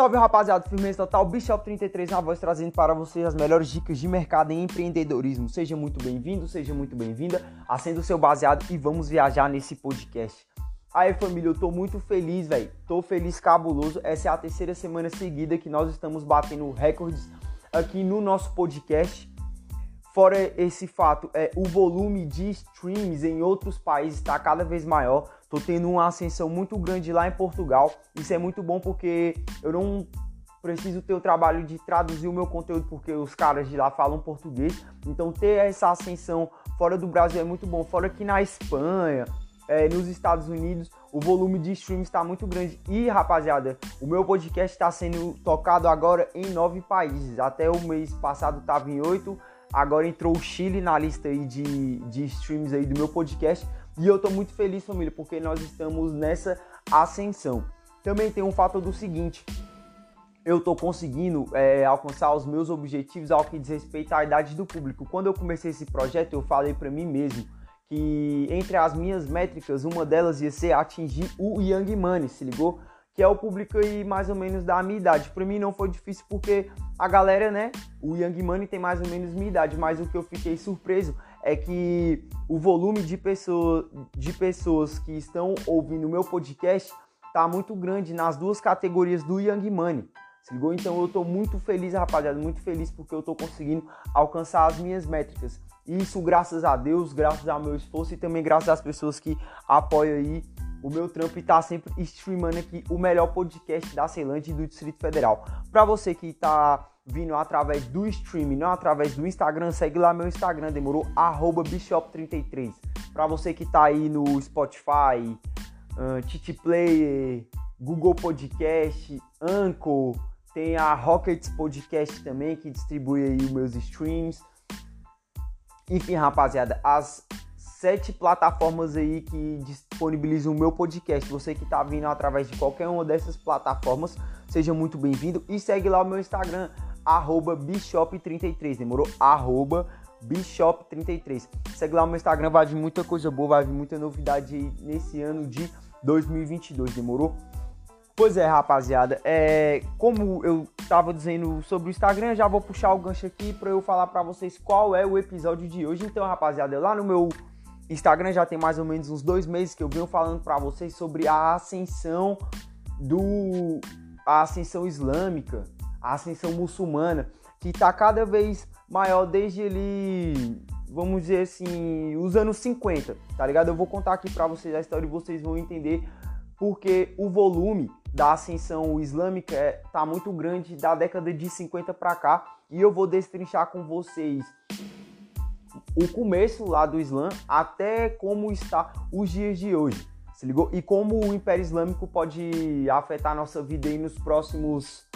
Salve rapaziada, firmeza total, Bishop 33 na voz trazendo para vocês as melhores dicas de mercado em empreendedorismo. Seja muito bem-vindo, seja muito bem-vinda, acenda o seu baseado e vamos viajar nesse podcast. Aí família, eu tô muito feliz, velho, tô feliz cabuloso. Essa é a terceira semana seguida que nós estamos batendo recordes aqui no nosso podcast. Fora esse fato, é, o volume de streams em outros países está cada vez maior. Tô tendo uma ascensão muito grande lá em Portugal. Isso é muito bom porque eu não preciso ter o trabalho de traduzir o meu conteúdo porque os caras de lá falam português. Então ter essa ascensão fora do Brasil é muito bom. Fora aqui na Espanha, é, nos Estados Unidos, o volume de streams está muito grande. E rapaziada, o meu podcast está sendo tocado agora em nove países. Até o mês passado estava em oito. Agora entrou o Chile na lista aí de, de streams aí do meu podcast. E eu tô muito feliz, família, porque nós estamos nessa ascensão. Também tem um fato do seguinte: eu tô conseguindo é, alcançar os meus objetivos ao que diz respeito à idade do público. Quando eu comecei esse projeto, eu falei para mim mesmo que entre as minhas métricas, uma delas ia ser atingir o Young Money, se ligou? Que é o público aí mais ou menos da minha idade. Para mim não foi difícil porque a galera, né? O Young Money tem mais ou menos minha idade, mas o que eu fiquei surpreso é que o volume de, pessoa, de pessoas que estão ouvindo o meu podcast tá muito grande nas duas categorias do Young Money. Se ligou? Então eu tô muito feliz, rapaziada, muito feliz porque eu tô conseguindo alcançar as minhas métricas. Isso graças a Deus, graças ao meu esforço e também graças às pessoas que apoiam aí o meu trampo e tá sempre streamando aqui o melhor podcast da Ceilândia e do Distrito Federal. Para você que tá vindo através do stream, não através do Instagram, segue lá meu Instagram, demorou? Bishop33. Para você que tá aí no Spotify, uh, Titi Player, Google Podcast, Anchor, tem a Rockets Podcast também que distribui aí os meus streams. Enfim, rapaziada, as sete plataformas aí que disponibilizam o meu podcast. Você que tá vindo através de qualquer uma dessas plataformas, seja muito bem-vindo e segue lá o meu Instagram, arroba Bishop33, demorou? Arroba Bishop33. Segue lá no meu Instagram, vai vir muita coisa boa, vai vir muita novidade nesse ano de 2022, demorou? Pois é, rapaziada, é, como eu tava dizendo sobre o Instagram, já vou puxar o gancho aqui para eu falar para vocês qual é o episódio de hoje. Então, rapaziada, lá no meu Instagram já tem mais ou menos uns dois meses que eu venho falando para vocês sobre a ascensão do a ascensão islâmica, a ascensão muçulmana, que está cada vez maior desde ele, vamos dizer assim, os anos 50, tá ligado? Eu vou contar aqui para vocês a história e vocês vão entender porque o volume da ascensão islâmica é, tá muito grande da década de 50 para cá e eu vou destrinchar com vocês o começo lá do Islã até como está os dias de hoje. Se ligou? E como o Império Islâmico pode afetar nossa vida aí nos próximos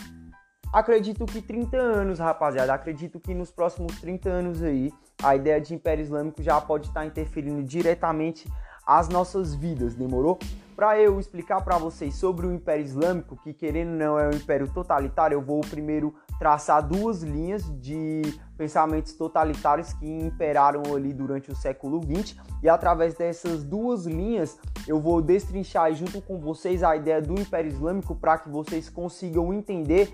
Acredito que 30 anos, rapaziada. Acredito que nos próximos 30 anos aí, a ideia de Império Islâmico já pode estar interferindo diretamente as nossas vidas, demorou? Para eu explicar para vocês sobre o Império Islâmico, que querendo ou não é um império totalitário, eu vou primeiro traçar duas linhas de pensamentos totalitários que imperaram ali durante o século XX e através dessas duas linhas eu vou destrinchar junto com vocês a ideia do Império Islâmico para que vocês consigam entender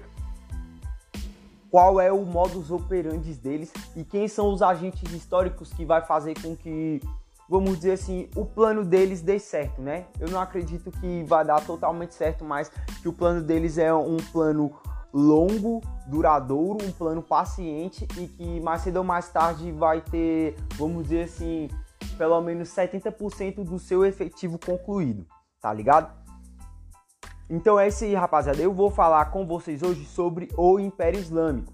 qual é o modus operandi deles e quem são os agentes históricos que vai fazer com que, vamos dizer assim, o plano deles dê certo, né? Eu não acredito que vai dar totalmente certo, mas que o plano deles é um plano longo, duradouro, um plano paciente e que mais cedo ou mais tarde vai ter, vamos dizer assim, pelo menos 70% do seu efetivo concluído, tá ligado? Então é isso aí, rapaziada. Eu vou falar com vocês hoje sobre o Império Islâmico.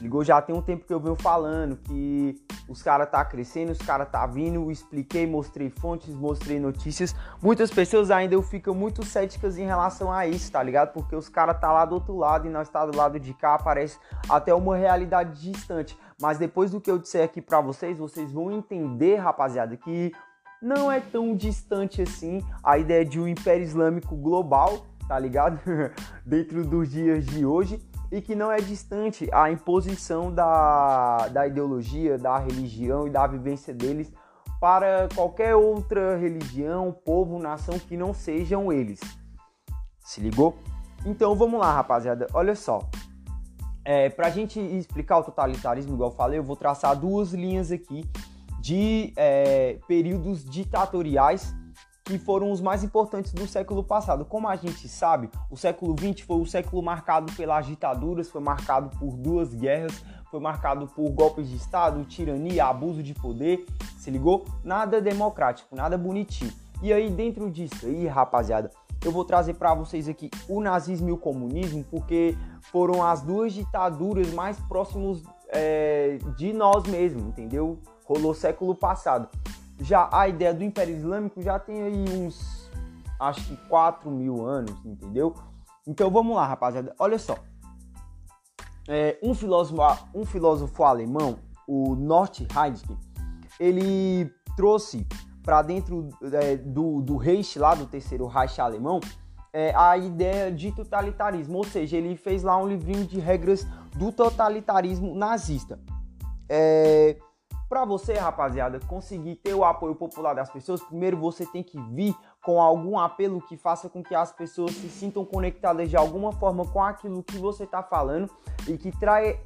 Ligou? Já tem um tempo que eu venho falando que os caras tá crescendo, os caras tá vindo, expliquei, mostrei fontes, mostrei notícias. Muitas pessoas ainda ficam muito céticas em relação a isso, tá ligado? Porque os caras tá lá do outro lado e nós tá do lado de cá, parece até uma realidade distante. Mas depois do que eu disser aqui para vocês, vocês vão entender, rapaziada, que não é tão distante assim a ideia de um império islâmico global, tá ligado? Dentro dos dias de hoje e que não é distante a imposição da, da ideologia, da religião e da vivência deles para qualquer outra religião, povo, nação que não sejam eles. Se ligou? Então vamos lá, rapaziada. Olha só. É, pra gente explicar o totalitarismo, igual eu falei, eu vou traçar duas linhas aqui de é, períodos ditatoriais que foram os mais importantes do século passado. Como a gente sabe, o século XX foi o século marcado pelas ditaduras, foi marcado por duas guerras, foi marcado por golpes de Estado, tirania, abuso de poder, se ligou? Nada democrático, nada bonitinho. E aí, dentro disso aí, rapaziada, eu vou trazer para vocês aqui o nazismo e o comunismo, porque foram as duas ditaduras mais próximas é, de nós mesmos, entendeu? Rolou século passado. Já a ideia do Império Islâmico já tem aí uns, acho que 4 mil anos, entendeu? Então vamos lá, rapaziada. Olha só. É, um, filósofo, um filósofo alemão, o North Heidegger, ele trouxe para dentro é, do, do Reich, lá do terceiro Reich alemão, é, a ideia de totalitarismo, ou seja, ele fez lá um livrinho de regras do totalitarismo nazista. É, para você, rapaziada, conseguir ter o apoio popular das pessoas, primeiro você tem que vir com algum apelo que faça com que as pessoas se sintam conectadas de alguma forma com aquilo que você está falando e que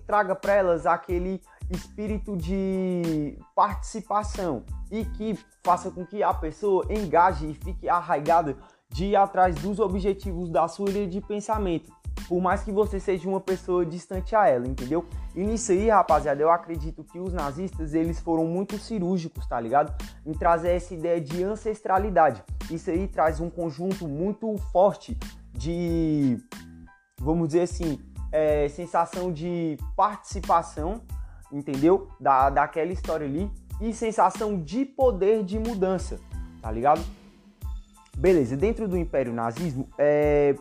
traga, para elas aquele espírito de participação e que faça com que a pessoa engaje e fique arraigada de ir atrás dos objetivos da sua linha de pensamento por mais que você seja uma pessoa distante a ela, entendeu? E nisso aí, rapaziada, eu acredito que os nazistas, eles foram muito cirúrgicos, tá ligado? Em trazer essa ideia de ancestralidade. Isso aí traz um conjunto muito forte de, vamos dizer assim, é, sensação de participação, entendeu? Da, daquela história ali e sensação de poder de mudança, tá ligado? Beleza, dentro do Império Nazismo, é,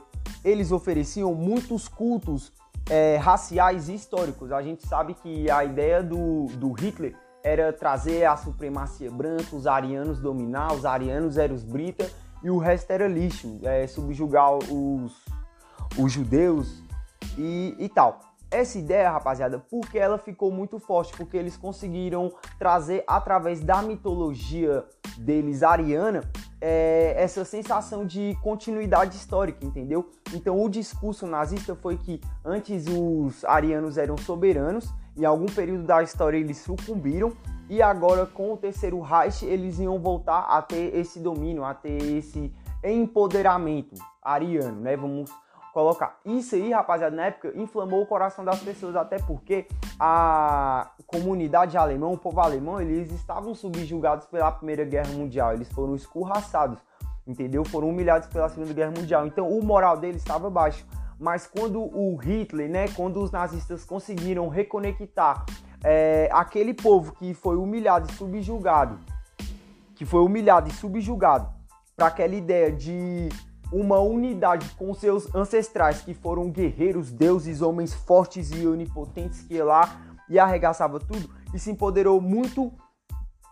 eles ofereciam muitos cultos é, raciais e históricos. A gente sabe que a ideia do, do Hitler era trazer a supremacia branca, os arianos dominar, os arianos eram os brita e o resto era lixo, é, subjugar os, os judeus e, e tal. Essa ideia, rapaziada, porque ela ficou muito forte, porque eles conseguiram trazer através da mitologia deles ariana é, essa sensação de continuidade histórica, entendeu? Então o discurso nazista foi que antes os arianos eram soberanos, em algum período da história eles sucumbiram e agora com o terceiro Reich eles iam voltar a ter esse domínio, a ter esse empoderamento ariano, né? Vamos colocar. Isso aí, rapaziada, na época inflamou o coração das pessoas, até porque a comunidade alemã, o povo alemão, eles estavam subjugados pela Primeira Guerra Mundial, eles foram escorraçados, entendeu? Foram humilhados pela Segunda Guerra Mundial. Então, o moral deles estava baixo. Mas quando o Hitler, né, quando os nazistas conseguiram reconectar é, aquele povo que foi humilhado e subjugado, que foi humilhado e subjugado, para aquela ideia de uma unidade com seus ancestrais que foram guerreiros, deuses, homens fortes e onipotentes que lá e arregaçava tudo e se empoderou muito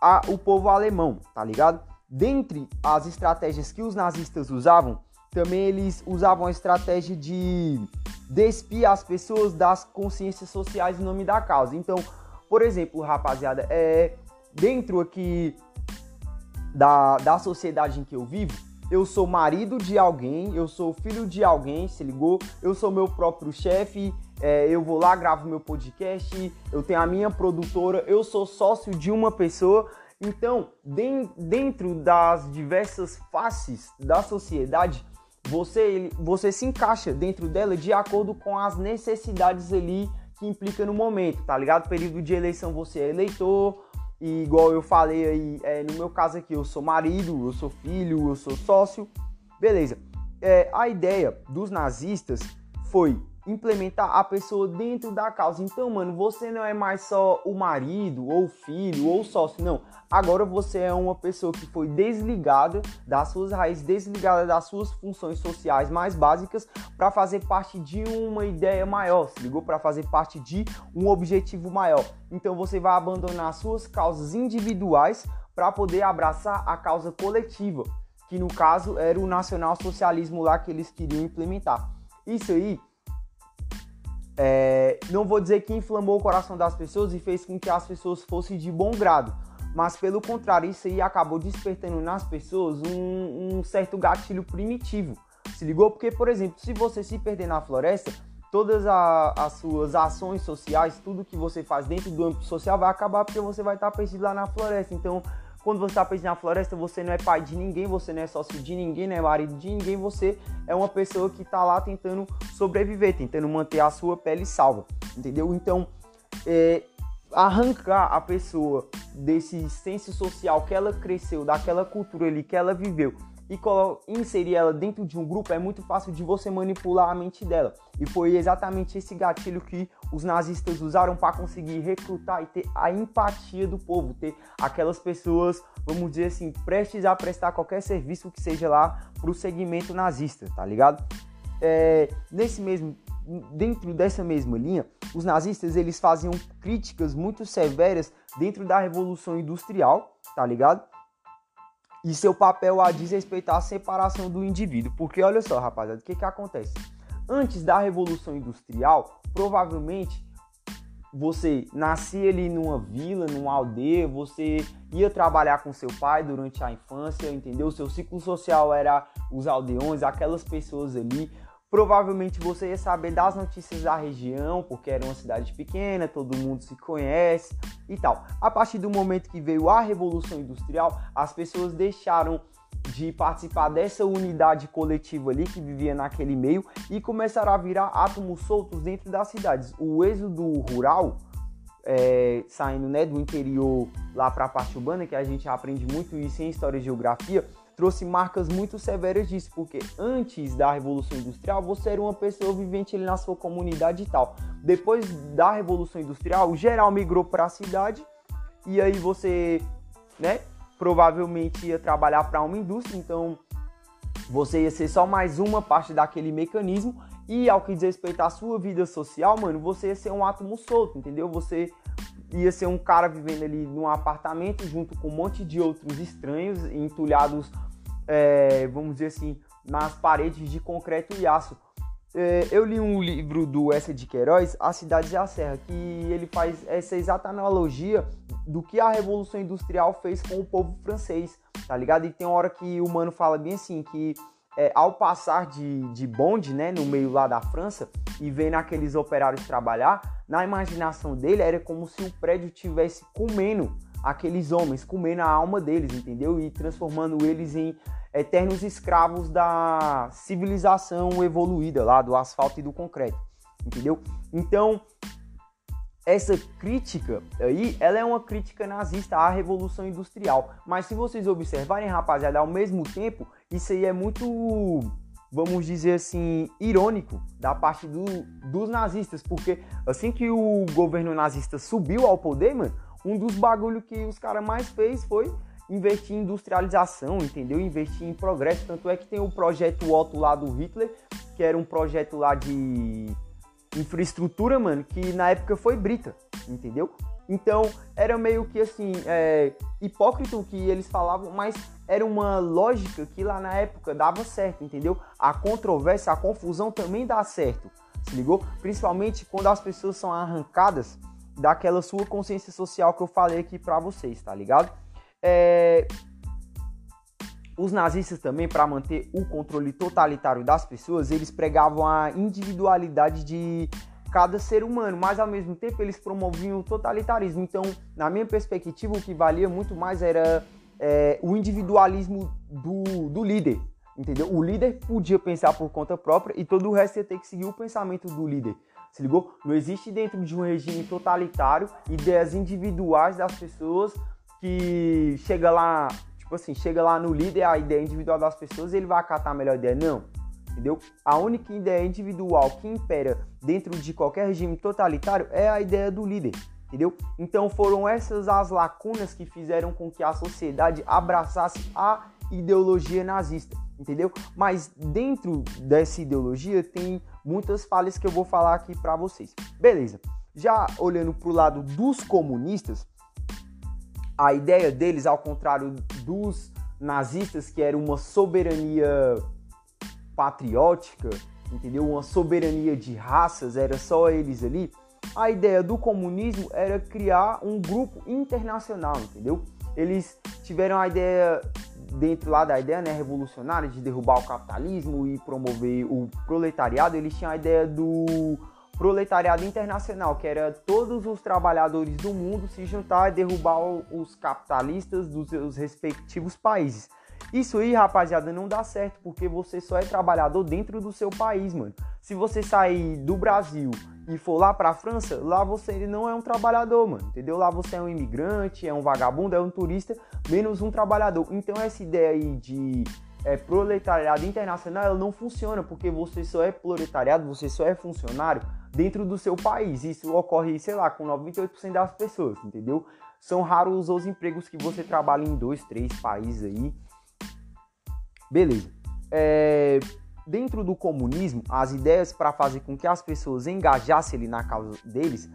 a, o povo alemão, tá ligado? Dentre as estratégias que os nazistas usavam, também eles usavam a estratégia de despir as pessoas das consciências sociais em nome da causa. Então, por exemplo, rapaziada, é dentro aqui da, da sociedade em que eu vivo, eu sou marido de alguém, eu sou filho de alguém, se ligou? Eu sou meu próprio chefe, é, eu vou lá, gravo meu podcast, eu tenho a minha produtora, eu sou sócio de uma pessoa. Então, dentro das diversas faces da sociedade, você, você se encaixa dentro dela de acordo com as necessidades ali que implica no momento, tá ligado? Período de eleição você é eleitor, e igual eu falei aí, é, no meu caso aqui, eu sou marido, eu sou filho, eu sou sócio. Beleza. É, a ideia dos nazistas foi implementar a pessoa dentro da causa. Então, mano, você não é mais só o marido, ou filho, ou sócio, não. Agora você é uma pessoa que foi desligada das suas raízes, desligada das suas funções sociais mais básicas para fazer parte de uma ideia maior, se ligou? Para fazer parte de um objetivo maior. Então você vai abandonar suas causas individuais para poder abraçar a causa coletiva, que no caso era o nacional-socialismo lá que eles queriam implementar. Isso aí é, não vou dizer que inflamou o coração das pessoas e fez com que as pessoas fossem de bom grado, mas pelo contrário, isso aí acabou despertando nas pessoas um, um certo gatilho primitivo, Se ligou? Porque, por exemplo, se você se perder na floresta, todas a, as suas ações sociais, tudo que você faz dentro do âmbito social vai acabar porque você vai estar perdido lá na floresta. Então, quando você está perdido na floresta, você não é pai de ninguém, você não é sócio de ninguém, não é marido de ninguém, você é uma pessoa que está lá tentando sobreviver, tentando manter a sua pele salva, entendeu? Então, é, arrancar a pessoa desse senso social que ela cresceu, daquela cultura ali que ela viveu e inserir ela dentro de um grupo é muito fácil de você manipular a mente dela. E foi exatamente esse gatilho que os nazistas usaram para conseguir recrutar e ter a empatia do povo, ter aquelas pessoas, vamos dizer assim, prestes a prestar qualquer serviço que seja lá para o segmento nazista, tá ligado? É, nesse mesmo dentro dessa mesma linha, os nazistas eles faziam críticas muito severas dentro da revolução industrial, tá ligado? E seu papel a desrespeitar a separação do indivíduo. Porque olha só, rapaziada, o que que acontece? Antes da revolução industrial, provavelmente você nascia ali numa vila, numa aldeia, você ia trabalhar com seu pai durante a infância, entendeu? Seu ciclo social era os aldeões, aquelas pessoas ali. Provavelmente você ia saber das notícias da região, porque era uma cidade pequena, todo mundo se conhece e tal. A partir do momento que veio a Revolução Industrial, as pessoas deixaram de participar dessa unidade coletiva ali que vivia naquele meio e começaram a virar átomos soltos dentro das cidades. O êxodo rural, é, saindo né, do interior lá para a parte urbana, que a gente aprende muito isso em História e Geografia, trouxe marcas muito severas disso, porque antes da Revolução Industrial você era uma pessoa vivente ali na sua comunidade e tal. Depois da Revolução Industrial, o geral migrou para a cidade e aí você, né, provavelmente ia trabalhar para uma indústria, então você ia ser só mais uma parte daquele mecanismo e ao que diz respeito à sua vida social, mano, você ia ser um átomo solto, entendeu? Você ia ser um cara vivendo ali num apartamento junto com um monte de outros estranhos entulhados é, vamos dizer assim, nas paredes de concreto e aço. É, eu li um livro do Essa de Queiroz, A Cidade e a Serra, que ele faz essa exata analogia do que a Revolução Industrial fez com o povo francês, tá ligado? E tem uma hora que o mano fala bem assim, que é, ao passar de, de bonde, né, no meio lá da França, e vendo aqueles operários trabalhar, na imaginação dele era como se o prédio tivesse comendo aqueles homens, comendo a alma deles, entendeu? E transformando eles em eternos escravos da civilização evoluída lá do asfalto e do concreto, entendeu? Então, essa crítica aí, ela é uma crítica nazista à revolução industrial. Mas se vocês observarem, rapaziada, ao mesmo tempo, isso aí é muito, vamos dizer assim, irônico da parte do, dos nazistas, porque assim que o governo nazista subiu ao poder, mano, um dos bagulho que os caras mais fez foi investir em industrialização, entendeu? Investir em progresso. Tanto é que tem o projeto Otto lá do Hitler, que era um projeto lá de infraestrutura, mano, que na época foi brita, entendeu? Então era meio que assim, é, hipócrita o que eles falavam, mas era uma lógica que lá na época dava certo, entendeu? A controvérsia, a confusão também dá certo, se ligou? Principalmente quando as pessoas são arrancadas daquela sua consciência social que eu falei aqui pra vocês, tá ligado? É... Os nazistas também, para manter o controle totalitário das pessoas, eles pregavam a individualidade de cada ser humano, mas ao mesmo tempo eles promoviam o totalitarismo. Então, na minha perspectiva, o que valia muito mais era é, o individualismo do, do líder, entendeu? O líder podia pensar por conta própria e todo o resto ia ter que seguir o pensamento do líder. Se ligou? Não existe dentro de um regime totalitário ideias individuais das pessoas que chega lá, tipo assim, chega lá no líder a ideia individual das pessoas e ele vai acatar a melhor ideia. Não. Entendeu? A única ideia individual que impera dentro de qualquer regime totalitário é a ideia do líder. Entendeu? Então foram essas as lacunas que fizeram com que a sociedade abraçasse a ideologia nazista, entendeu? Mas dentro dessa ideologia tem muitas falhas que eu vou falar aqui para vocês. Beleza. Já olhando para o lado dos comunistas, a ideia deles, ao contrário dos nazistas, que era uma soberania patriótica, entendeu? Uma soberania de raças, era só eles ali. A ideia do comunismo era criar um grupo internacional, entendeu? Eles tiveram a ideia dentro lá da ideia né, revolucionária de derrubar o capitalismo e promover o proletariado, eles tinham a ideia do proletariado internacional, que era todos os trabalhadores do mundo se juntar e derrubar os capitalistas dos seus respectivos países. Isso aí, rapaziada, não dá certo, porque você só é trabalhador dentro do seu país, mano. Se você sair do Brasil e for lá pra França, lá você não é um trabalhador, mano, entendeu? Lá você é um imigrante, é um vagabundo, é um turista, menos um trabalhador. Então essa ideia aí de é, proletariado internacional, ela não funciona, porque você só é proletariado, você só é funcionário dentro do seu país. Isso ocorre, sei lá, com 98% das pessoas, entendeu? São raros os empregos que você trabalha em dois, três países aí. Beleza. É, dentro do comunismo, as ideias para fazer com que as pessoas engajassem ali na causa deles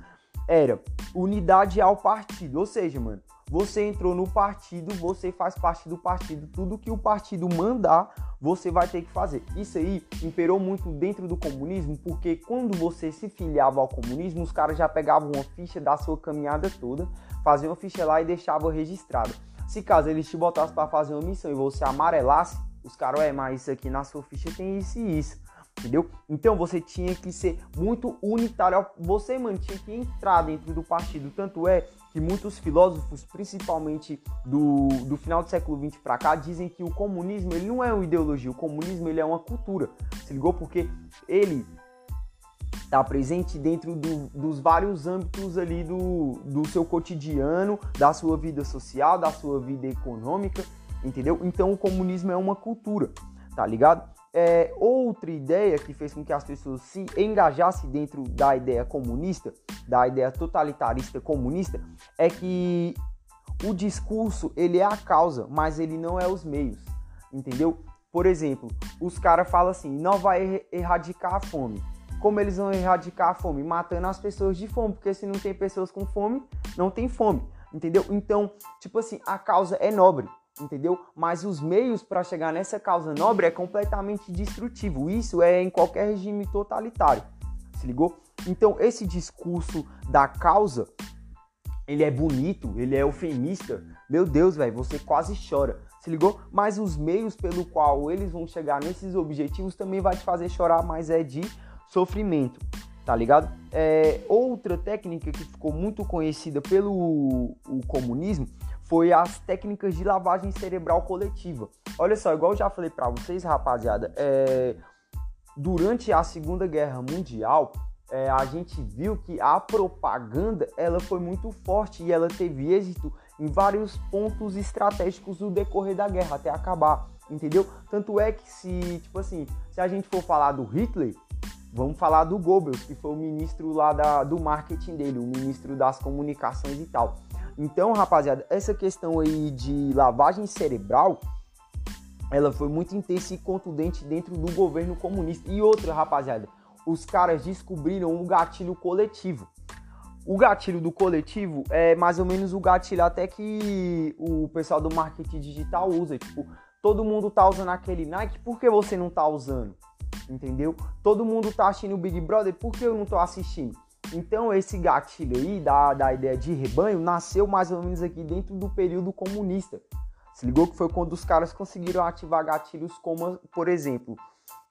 era unidade ao partido. Ou seja, mano, você entrou no partido, você faz parte do partido, tudo que o partido mandar, você vai ter que fazer. Isso aí imperou muito dentro do comunismo, porque quando você se filiava ao comunismo, os caras já pegavam uma ficha da sua caminhada toda, faziam uma ficha lá e deixavam registrada. Se caso eles te botassem para fazer uma missão e você amarelasse, os caras, é, mas isso aqui na sua ficha tem isso e isso. Entendeu? Então você tinha que ser muito unitário. Você, mano, tinha que entrar dentro do partido. Tanto é que muitos filósofos, principalmente do, do final do século XX para cá, dizem que o comunismo ele não é uma ideologia, o comunismo ele é uma cultura. Se ligou? Porque ele está presente dentro do, dos vários âmbitos ali do, do seu cotidiano, da sua vida social, da sua vida econômica entendeu? Então o comunismo é uma cultura, tá ligado? É, outra ideia que fez com que as pessoas se engajassem dentro da ideia comunista, da ideia totalitarista comunista, é que o discurso ele é a causa, mas ele não é os meios, entendeu? Por exemplo, os caras falam assim, não vai erradicar a fome. Como eles vão erradicar a fome? Matando as pessoas de fome, porque se não tem pessoas com fome, não tem fome, entendeu? Então, tipo assim, a causa é nobre, entendeu? Mas os meios para chegar nessa causa nobre é completamente destrutivo. Isso é em qualquer regime totalitário. Se ligou? Então, esse discurso da causa, ele é bonito, ele é eufemista. Meu Deus, velho, você quase chora. Se ligou? Mas os meios pelo qual eles vão chegar nesses objetivos também vai te fazer chorar, mas é de sofrimento, tá ligado? É, outra técnica que ficou muito conhecida pelo o comunismo foi as técnicas de lavagem cerebral coletiva. Olha só, igual eu já falei para vocês, rapaziada, é, durante a Segunda Guerra Mundial, é, a gente viu que a propaganda ela foi muito forte e ela teve êxito em vários pontos estratégicos do decorrer da guerra até acabar, entendeu? Tanto é que se, tipo assim, se a gente for falar do Hitler, vamos falar do Goebbels, que foi o ministro lá da, do marketing dele, o ministro das comunicações e tal. Então, rapaziada, essa questão aí de lavagem cerebral, ela foi muito intensa e contundente dentro do governo comunista. E outra, rapaziada, os caras descobriram um gatilho coletivo. O gatilho do coletivo é mais ou menos o gatilho até que o pessoal do marketing digital usa. Tipo, todo mundo tá usando aquele Nike, por que você não tá usando? Entendeu? Todo mundo tá assistindo o Big Brother, por que eu não tô assistindo? Então esse gatilho aí da, da ideia de rebanho nasceu mais ou menos aqui dentro do período comunista. Se ligou que foi quando os caras conseguiram ativar gatilhos como, por exemplo,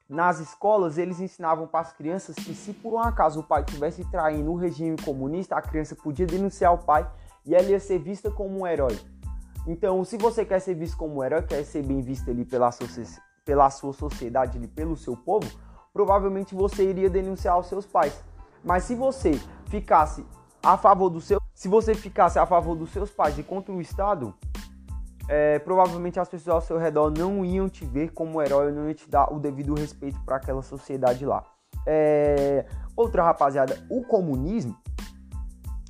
nas escolas eles ensinavam para as crianças que se por um acaso o pai estivesse traindo o regime comunista, a criança podia denunciar o pai e ela ia ser vista como um herói. Então, se você quer ser visto como um herói, quer ser bem visto ali pela, pela sua sociedade, ali, pelo seu povo, provavelmente você iria denunciar os seus pais. Mas se você ficasse a favor do seu, se você ficasse a favor dos seus pais e contra o Estado, é, provavelmente as pessoas ao seu redor não iam te ver como herói, não iam te dar o devido respeito para aquela sociedade lá. É, outra rapaziada, o comunismo,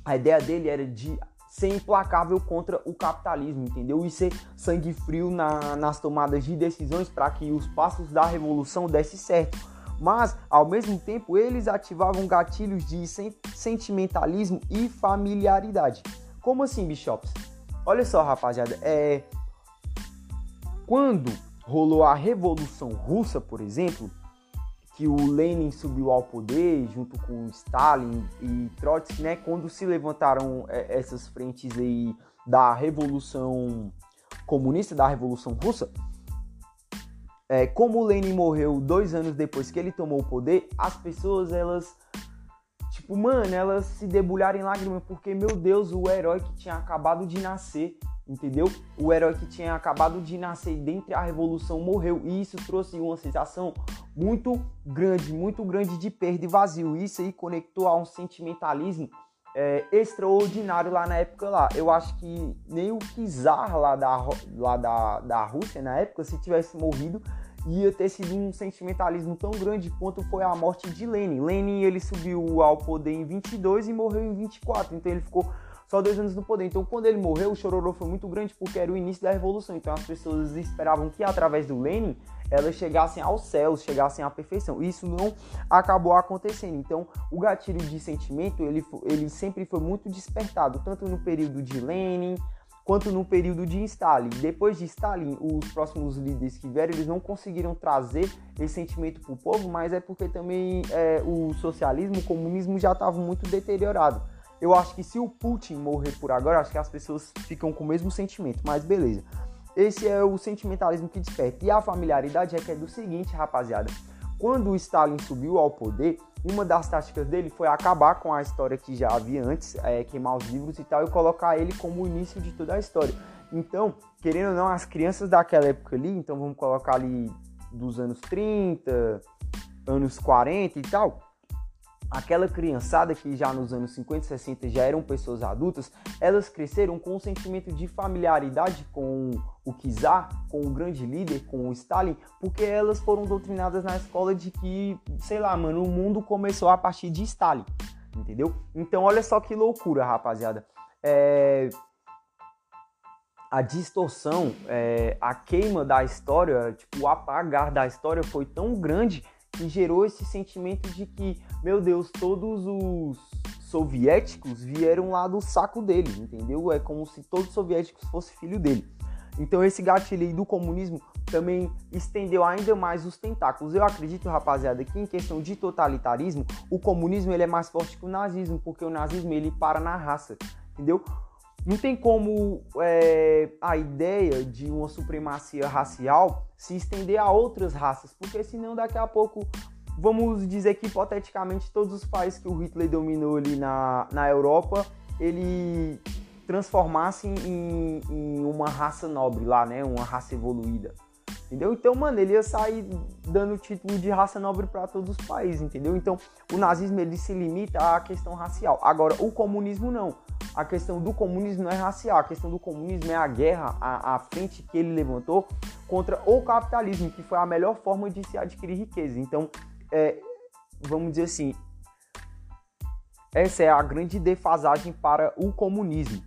a ideia dele era de ser implacável contra o capitalismo, entendeu? E ser sangue frio na, nas tomadas de decisões para que os passos da revolução dessem certo mas ao mesmo tempo eles ativavam gatilhos de sentimentalismo e familiaridade. Como assim, Bishops? Olha só, rapaziada, é quando rolou a Revolução Russa, por exemplo, que o Lenin subiu ao poder junto com Stalin e Trotsky, né? Quando se levantaram é, essas frentes aí da Revolução comunista da Revolução Russa, é, como Lenin morreu dois anos depois que ele tomou o poder, as pessoas elas tipo, mano, elas se debulharam em lágrimas porque, meu Deus, o herói que tinha acabado de nascer, entendeu? O herói que tinha acabado de nascer dentro da revolução morreu. E isso trouxe uma sensação muito grande, muito grande de perda e vazio. Isso aí conectou a um sentimentalismo é, extraordinário lá na época lá. Eu acho que nem o Kizar lá da, lá da, da Rússia na época, se tivesse morrido, ia ter sido um sentimentalismo tão grande quanto foi a morte de Lenin. Lenin ele subiu ao poder em 22 e morreu em 24, então ele ficou só dois anos no poder. Então quando ele morreu, o chororô foi muito grande porque era o início da revolução. Então as pessoas esperavam que através do Lenin elas chegassem aos céus, chegassem à perfeição. Isso não acabou acontecendo. Então o gatilho de sentimento ele, ele sempre foi muito despertado, tanto no período de Lenin quanto no período de Stalin. Depois de Stalin, os próximos líderes que vieram, eles não conseguiram trazer esse sentimento para o povo, mas é porque também é, o socialismo, o comunismo já estava muito deteriorado. Eu acho que se o Putin morrer por agora, acho que as pessoas ficam com o mesmo sentimento, mas beleza. Esse é o sentimentalismo que desperta. E a familiaridade é que é do seguinte, rapaziada. Quando o Stalin subiu ao poder, uma das táticas dele foi acabar com a história que já havia antes, é, queimar os livros e tal, e colocar ele como o início de toda a história. Então, querendo ou não, as crianças daquela época ali, então vamos colocar ali dos anos 30, anos 40 e tal, aquela criançada que já nos anos 50 e 60 já eram pessoas adultas, elas cresceram com um sentimento de familiaridade com o Kizar, com o grande líder, com o Stalin, porque elas foram doutrinadas na escola de que, sei lá, mano, o mundo começou a partir de Stalin, entendeu? Então olha só que loucura, rapaziada. É... A distorção, é... a queima da história, tipo, o apagar da história foi tão grande que gerou esse sentimento de que, meu Deus, todos os soviéticos vieram lá do saco dele, entendeu? É como se todos os soviéticos fossem filho dele. Então esse gatilho do comunismo também estendeu ainda mais os tentáculos. Eu acredito, rapaziada, que em questão de totalitarismo, o comunismo ele é mais forte que o nazismo, porque o nazismo ele para na raça, entendeu? Não tem como é, a ideia de uma supremacia racial se estender a outras raças, porque senão daqui a pouco, vamos dizer que hipoteticamente todos os países que o Hitler dominou ali na, na Europa, ele transformasse em, em uma raça nobre lá, né? Uma raça evoluída. Entendeu? Então, mano, ele ia sair dando título de raça nobre para todos os países, entendeu? Então, o nazismo ele se limita à questão racial. Agora, o comunismo não a questão do comunismo não é racial, a questão do comunismo é a guerra, a, a frente que ele levantou contra o capitalismo, que foi a melhor forma de se adquirir riqueza. Então, é, vamos dizer assim, essa é a grande defasagem para o comunismo.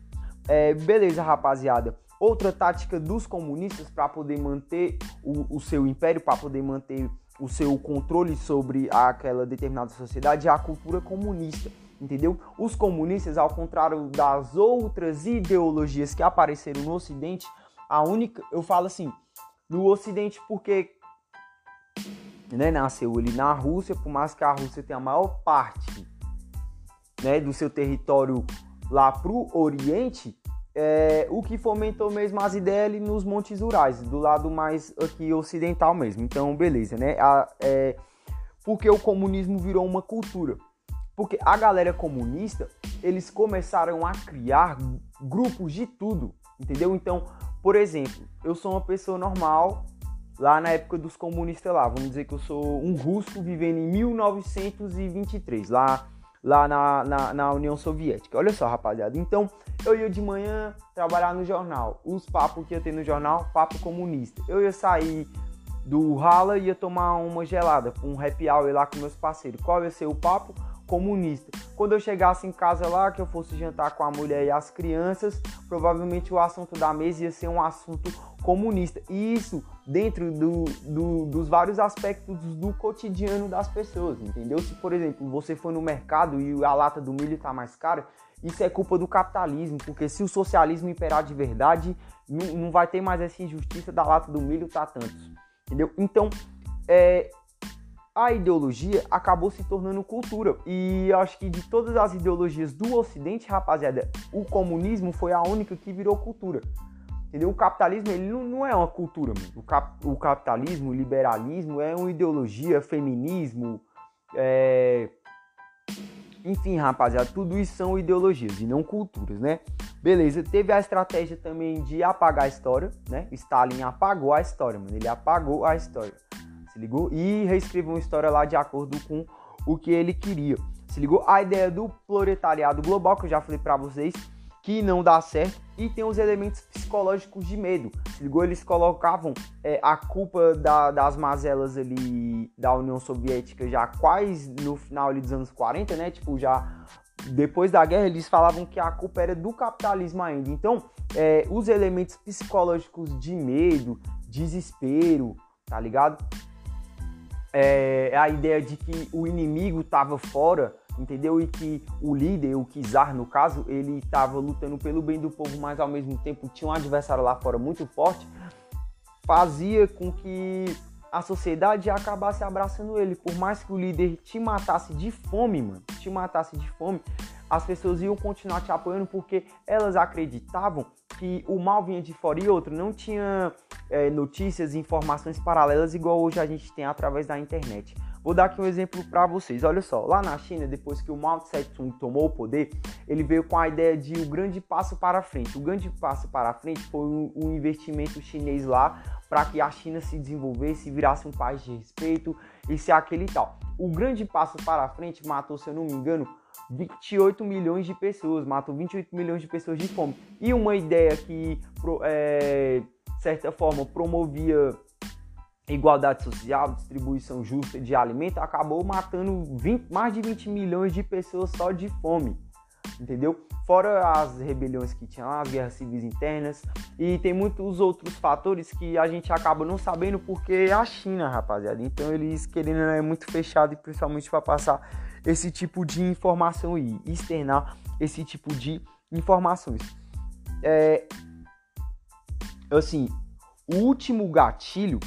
É, beleza, rapaziada. Outra tática dos comunistas para poder manter o, o seu império, para poder manter o seu controle sobre aquela determinada sociedade é a cultura comunista entendeu? Os comunistas, ao contrário das outras ideologias que apareceram no Ocidente, a única, eu falo assim, no Ocidente porque né, nasceu ali na Rússia, por mais que a Rússia tenha a maior parte né, do seu território lá pro Oriente, é, o que fomentou mesmo as ideias ali nos Montes Urais, do lado mais aqui ocidental mesmo. Então, beleza, né? A, é, porque o comunismo virou uma cultura. Porque a galera comunista, eles começaram a criar grupos de tudo, entendeu? Então, por exemplo, eu sou uma pessoa normal, lá na época dos comunistas lá, vamos dizer que eu sou um russo vivendo em 1923, lá, lá na, na, na União Soviética. Olha só, rapaziada. Então, eu ia de manhã trabalhar no jornal. Os papos que ia ter no jornal, papo comunista. Eu ia sair do rala e ia tomar uma gelada, um happy hour lá com meus parceiros. Qual ia ser o papo? Comunista. Quando eu chegasse em casa lá, que eu fosse jantar com a mulher e as crianças, provavelmente o assunto da mesa ia ser um assunto comunista. E isso dentro do, do, dos vários aspectos do cotidiano das pessoas, entendeu? Se, por exemplo, você for no mercado e a lata do milho está mais cara, isso é culpa do capitalismo, porque se o socialismo imperar de verdade, não, não vai ter mais essa injustiça da lata do milho tá tantos, entendeu? Então, é, a ideologia acabou se tornando cultura. E acho que de todas as ideologias do Ocidente, rapaziada, o comunismo foi a única que virou cultura. Entendeu? O capitalismo ele não, não é uma cultura, mano. O, cap, o capitalismo, o liberalismo é uma ideologia, feminismo, é... enfim, rapaziada, tudo isso são ideologias e não culturas, né? Beleza, teve a estratégia também de apagar a história, né? Stalin apagou a história, mano. Ele apagou a história. Se ligou? E reescreveu uma história lá de acordo com o que ele queria. Se ligou? A ideia do proletariado global, que eu já falei para vocês, que não dá certo. E tem os elementos psicológicos de medo. Se ligou? Eles colocavam é, a culpa da, das mazelas ali da União Soviética já quase no final ali dos anos 40, né? Tipo, já depois da guerra, eles falavam que a culpa era do capitalismo ainda. Então, é, os elementos psicológicos de medo, desespero, tá ligado? É, a ideia de que o inimigo estava fora entendeu? E que o líder, o Kizar no caso, ele estava lutando pelo bem do povo, mas ao mesmo tempo tinha um adversário lá fora muito forte, fazia com que a sociedade acabasse abraçando ele. Por mais que o líder te matasse de fome, mano, te matasse de fome, as pessoas iam continuar te apoiando porque elas acreditavam que o mal vinha de fora e outro, não tinha é, notícias e informações paralelas igual hoje a gente tem através da internet. Vou dar aqui um exemplo para vocês. Olha só, lá na China, depois que o Mao Tse-tung tomou o poder, ele veio com a ideia de o um grande passo para frente. O grande passo para frente foi um, um investimento chinês lá para que a China se desenvolvesse, virasse um país de respeito e se aquele tal. O grande passo para frente matou, se eu não me engano, 28 milhões de pessoas, matou 28 milhões de pessoas de fome. E uma ideia que, é, certa forma, promovia igualdade social, distribuição justa de alimento, acabou matando 20, mais de 20 milhões de pessoas só de fome, entendeu? Fora as rebeliões que tinha lá, as guerras civis internas, e tem muitos outros fatores que a gente acaba não sabendo porque é a China, rapaziada. Então eles querendo é muito fechado e principalmente para passar esse tipo de informação e externar esse tipo de informações. É, assim, o último gatilho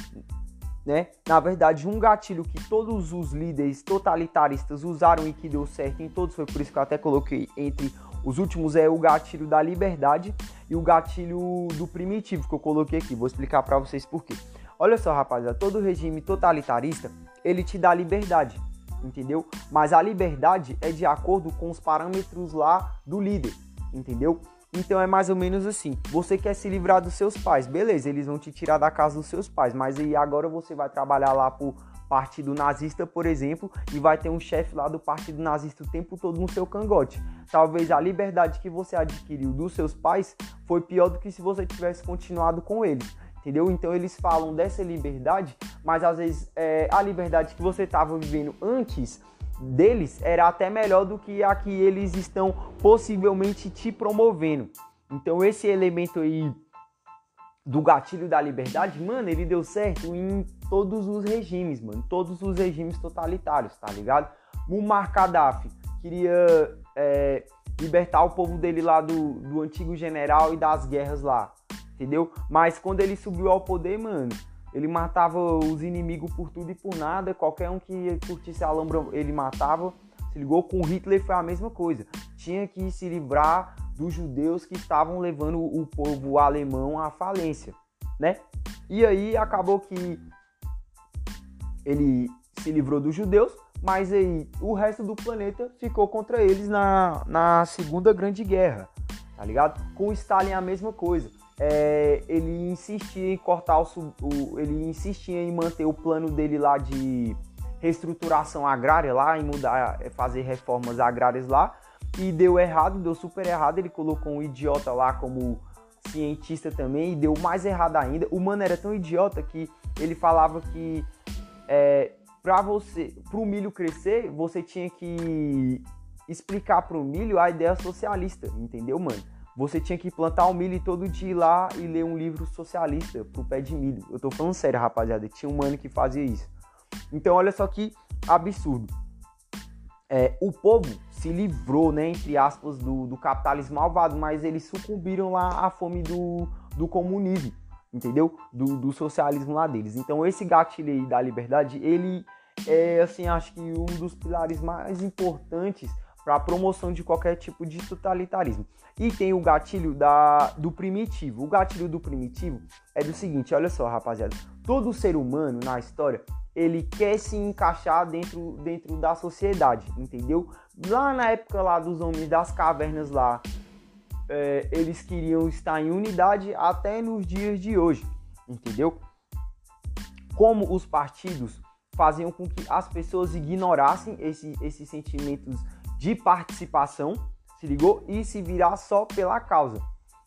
né? Na verdade, um gatilho que todos os líderes totalitaristas usaram e que deu certo em todos, foi por isso que eu até coloquei entre os últimos é o gatilho da liberdade e o gatilho do primitivo que eu coloquei aqui. Vou explicar para vocês por quê. Olha só, rapaziada, todo regime totalitarista, ele te dá liberdade, entendeu? Mas a liberdade é de acordo com os parâmetros lá do líder, entendeu? Então é mais ou menos assim: você quer se livrar dos seus pais, beleza, eles vão te tirar da casa dos seus pais, mas aí agora você vai trabalhar lá pro partido nazista, por exemplo, e vai ter um chefe lá do partido nazista o tempo todo no seu cangote. Talvez a liberdade que você adquiriu dos seus pais foi pior do que se você tivesse continuado com eles. Entendeu? Então eles falam dessa liberdade, mas às vezes é, a liberdade que você estava vivendo antes deles era até melhor do que a que eles estão possivelmente te promovendo. Então esse elemento aí do gatilho da liberdade, mano, ele deu certo em todos os regimes, mano, todos os regimes totalitários, tá ligado? Muammar Gaddafi queria é, libertar o povo dele lá do, do antigo general e das guerras lá, entendeu? Mas quando ele subiu ao poder, mano, ele matava os inimigos por tudo e por nada. Qualquer um que curtisse a lombra, ele matava. Se ligou com Hitler foi a mesma coisa. Tinha que se livrar dos judeus que estavam levando o povo alemão à falência, né? E aí acabou que ele se livrou dos judeus, mas aí o resto do planeta ficou contra eles na, na Segunda Grande Guerra, tá ligado? Com Stalin a mesma coisa é, ele insistia em cortar o, o, ele insistia em manter o plano dele lá de reestruturação agrária lá, em mudar, é, fazer reformas agrárias lá, e deu errado, deu super errado, ele colocou um idiota lá como cientista também, e deu mais errado ainda. O mano era tão idiota que ele falava que é, para você, para o milho crescer, você tinha que explicar para o milho a ideia socialista, entendeu, mano? Você tinha que plantar o um milho todo dia ir lá e ler um livro socialista pro pé de milho. Eu tô falando sério, rapaziada. Tinha um mano que fazia isso. Então, olha só que absurdo. É, o povo se livrou, né, entre aspas, do, do capitalismo malvado, mas eles sucumbiram lá à fome do, do comunismo, entendeu? Do, do socialismo lá deles. Então, esse gatilho aí da liberdade, ele é, assim, acho que um dos pilares mais importantes para a promoção de qualquer tipo de totalitarismo. E tem o gatilho da, do primitivo. O gatilho do primitivo é do seguinte, olha só, rapaziada. Todo ser humano na história, ele quer se encaixar dentro, dentro da sociedade, entendeu? Lá na época lá dos homens das cavernas lá, é, eles queriam estar em unidade até nos dias de hoje, entendeu? Como os partidos faziam com que as pessoas ignorassem esse, esses sentimentos de participação, se ligou? E se virar só pela causa.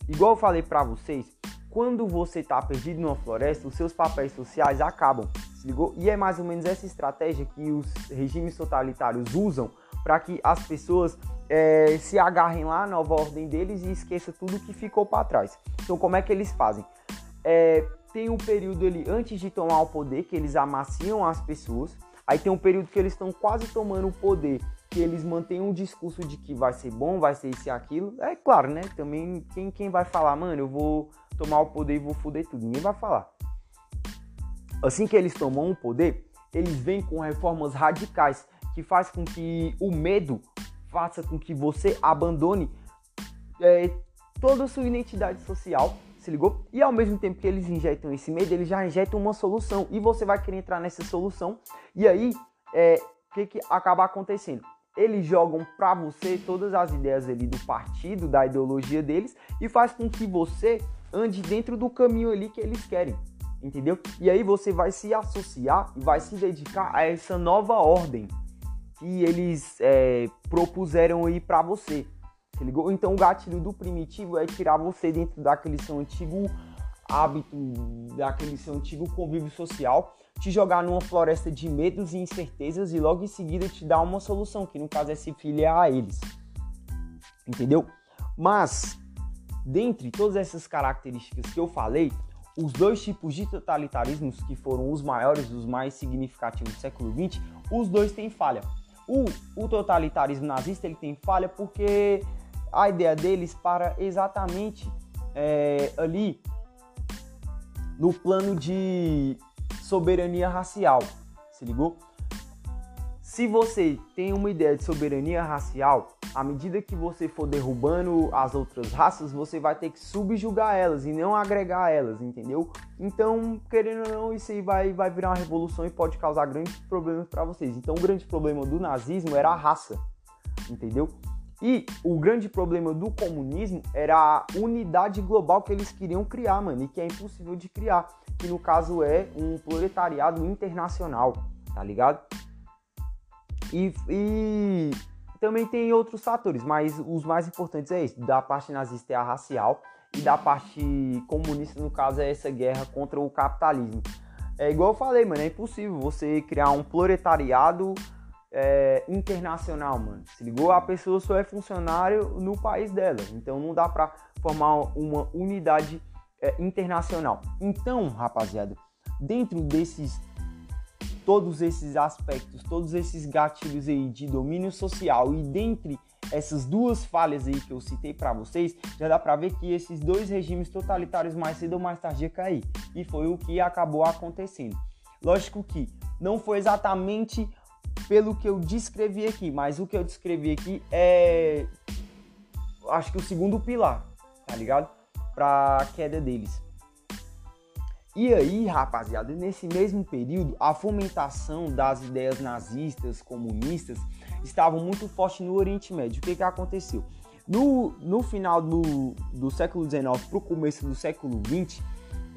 Igual eu falei para vocês, quando você está perdido numa floresta, os seus papéis sociais acabam, se ligou? E é mais ou menos essa estratégia que os regimes totalitários usam para que as pessoas é, se agarrem lá na nova ordem deles e esqueçam tudo que ficou para trás. Então, como é que eles fazem? É, tem um período ali antes de tomar o poder que eles amaciam as pessoas. Aí tem um período que eles estão quase tomando o poder, que eles mantêm um discurso de que vai ser bom, vai ser isso e aquilo. É claro, né? Também quem, quem vai falar, mano, eu vou tomar o poder e vou foder tudo. Ninguém vai falar. Assim que eles tomam o poder, eles vêm com reformas radicais que faz com que o medo faça com que você abandone é, toda a sua identidade social se ligou? E ao mesmo tempo que eles injetam esse medo, eles já injetam uma solução. E você vai querer entrar nessa solução. E aí, é, o que, que acaba acontecendo? Eles jogam para você todas as ideias ali do partido, da ideologia deles, e faz com que você ande dentro do caminho ali que eles querem. Entendeu? E aí você vai se associar e vai se dedicar a essa nova ordem que eles é, propuseram aí para você. Se ligou? Então o gatilho do primitivo é tirar você dentro daquele seu antigo hábito, daquele seu antigo convívio social, te jogar numa floresta de medos e incertezas e logo em seguida te dar uma solução, que no caso é se filiar a eles. Entendeu? Mas, dentre todas essas características que eu falei, os dois tipos de totalitarismos que foram os maiores, os mais significativos do século XX, os dois têm falha. O, o totalitarismo nazista ele tem falha porque a ideia deles para exatamente é, ali no plano de soberania racial. Se ligou? Se você tem uma ideia de soberania racial, à medida que você for derrubando as outras raças, você vai ter que subjugar elas e não agregar elas, entendeu? Então, querendo ou não, isso aí vai, vai virar uma revolução e pode causar grandes problemas para vocês. Então, o grande problema do nazismo era a raça, entendeu? E o grande problema do comunismo era a unidade global que eles queriam criar, mano, e que é impossível de criar, que no caso é um proletariado internacional, tá ligado? E, e também tem outros fatores, mas os mais importantes é esse, da parte nazista é a racial e da parte comunista, no caso, é essa guerra contra o capitalismo. É igual eu falei, mano, é impossível você criar um proletariado é, internacional, mano. Se ligou? A pessoa só é funcionário no país dela. Então não dá pra formar uma unidade é, internacional. Então, rapaziada, dentro desses todos esses aspectos, todos esses gatilhos aí de domínio social e dentre essas duas falhas aí que eu citei para vocês, já dá para ver que esses dois regimes totalitários mais cedo ou mais tarde ia cair. E foi o que acabou acontecendo. Lógico que não foi exatamente pelo que eu descrevi aqui, mas o que eu descrevi aqui é acho que o segundo pilar, tá ligado? Pra queda deles. E aí, rapaziada, nesse mesmo período, a fomentação das ideias nazistas, comunistas, estavam muito forte no Oriente Médio. O que, que aconteceu? No, no final do, do século XIX para o começo do século XX,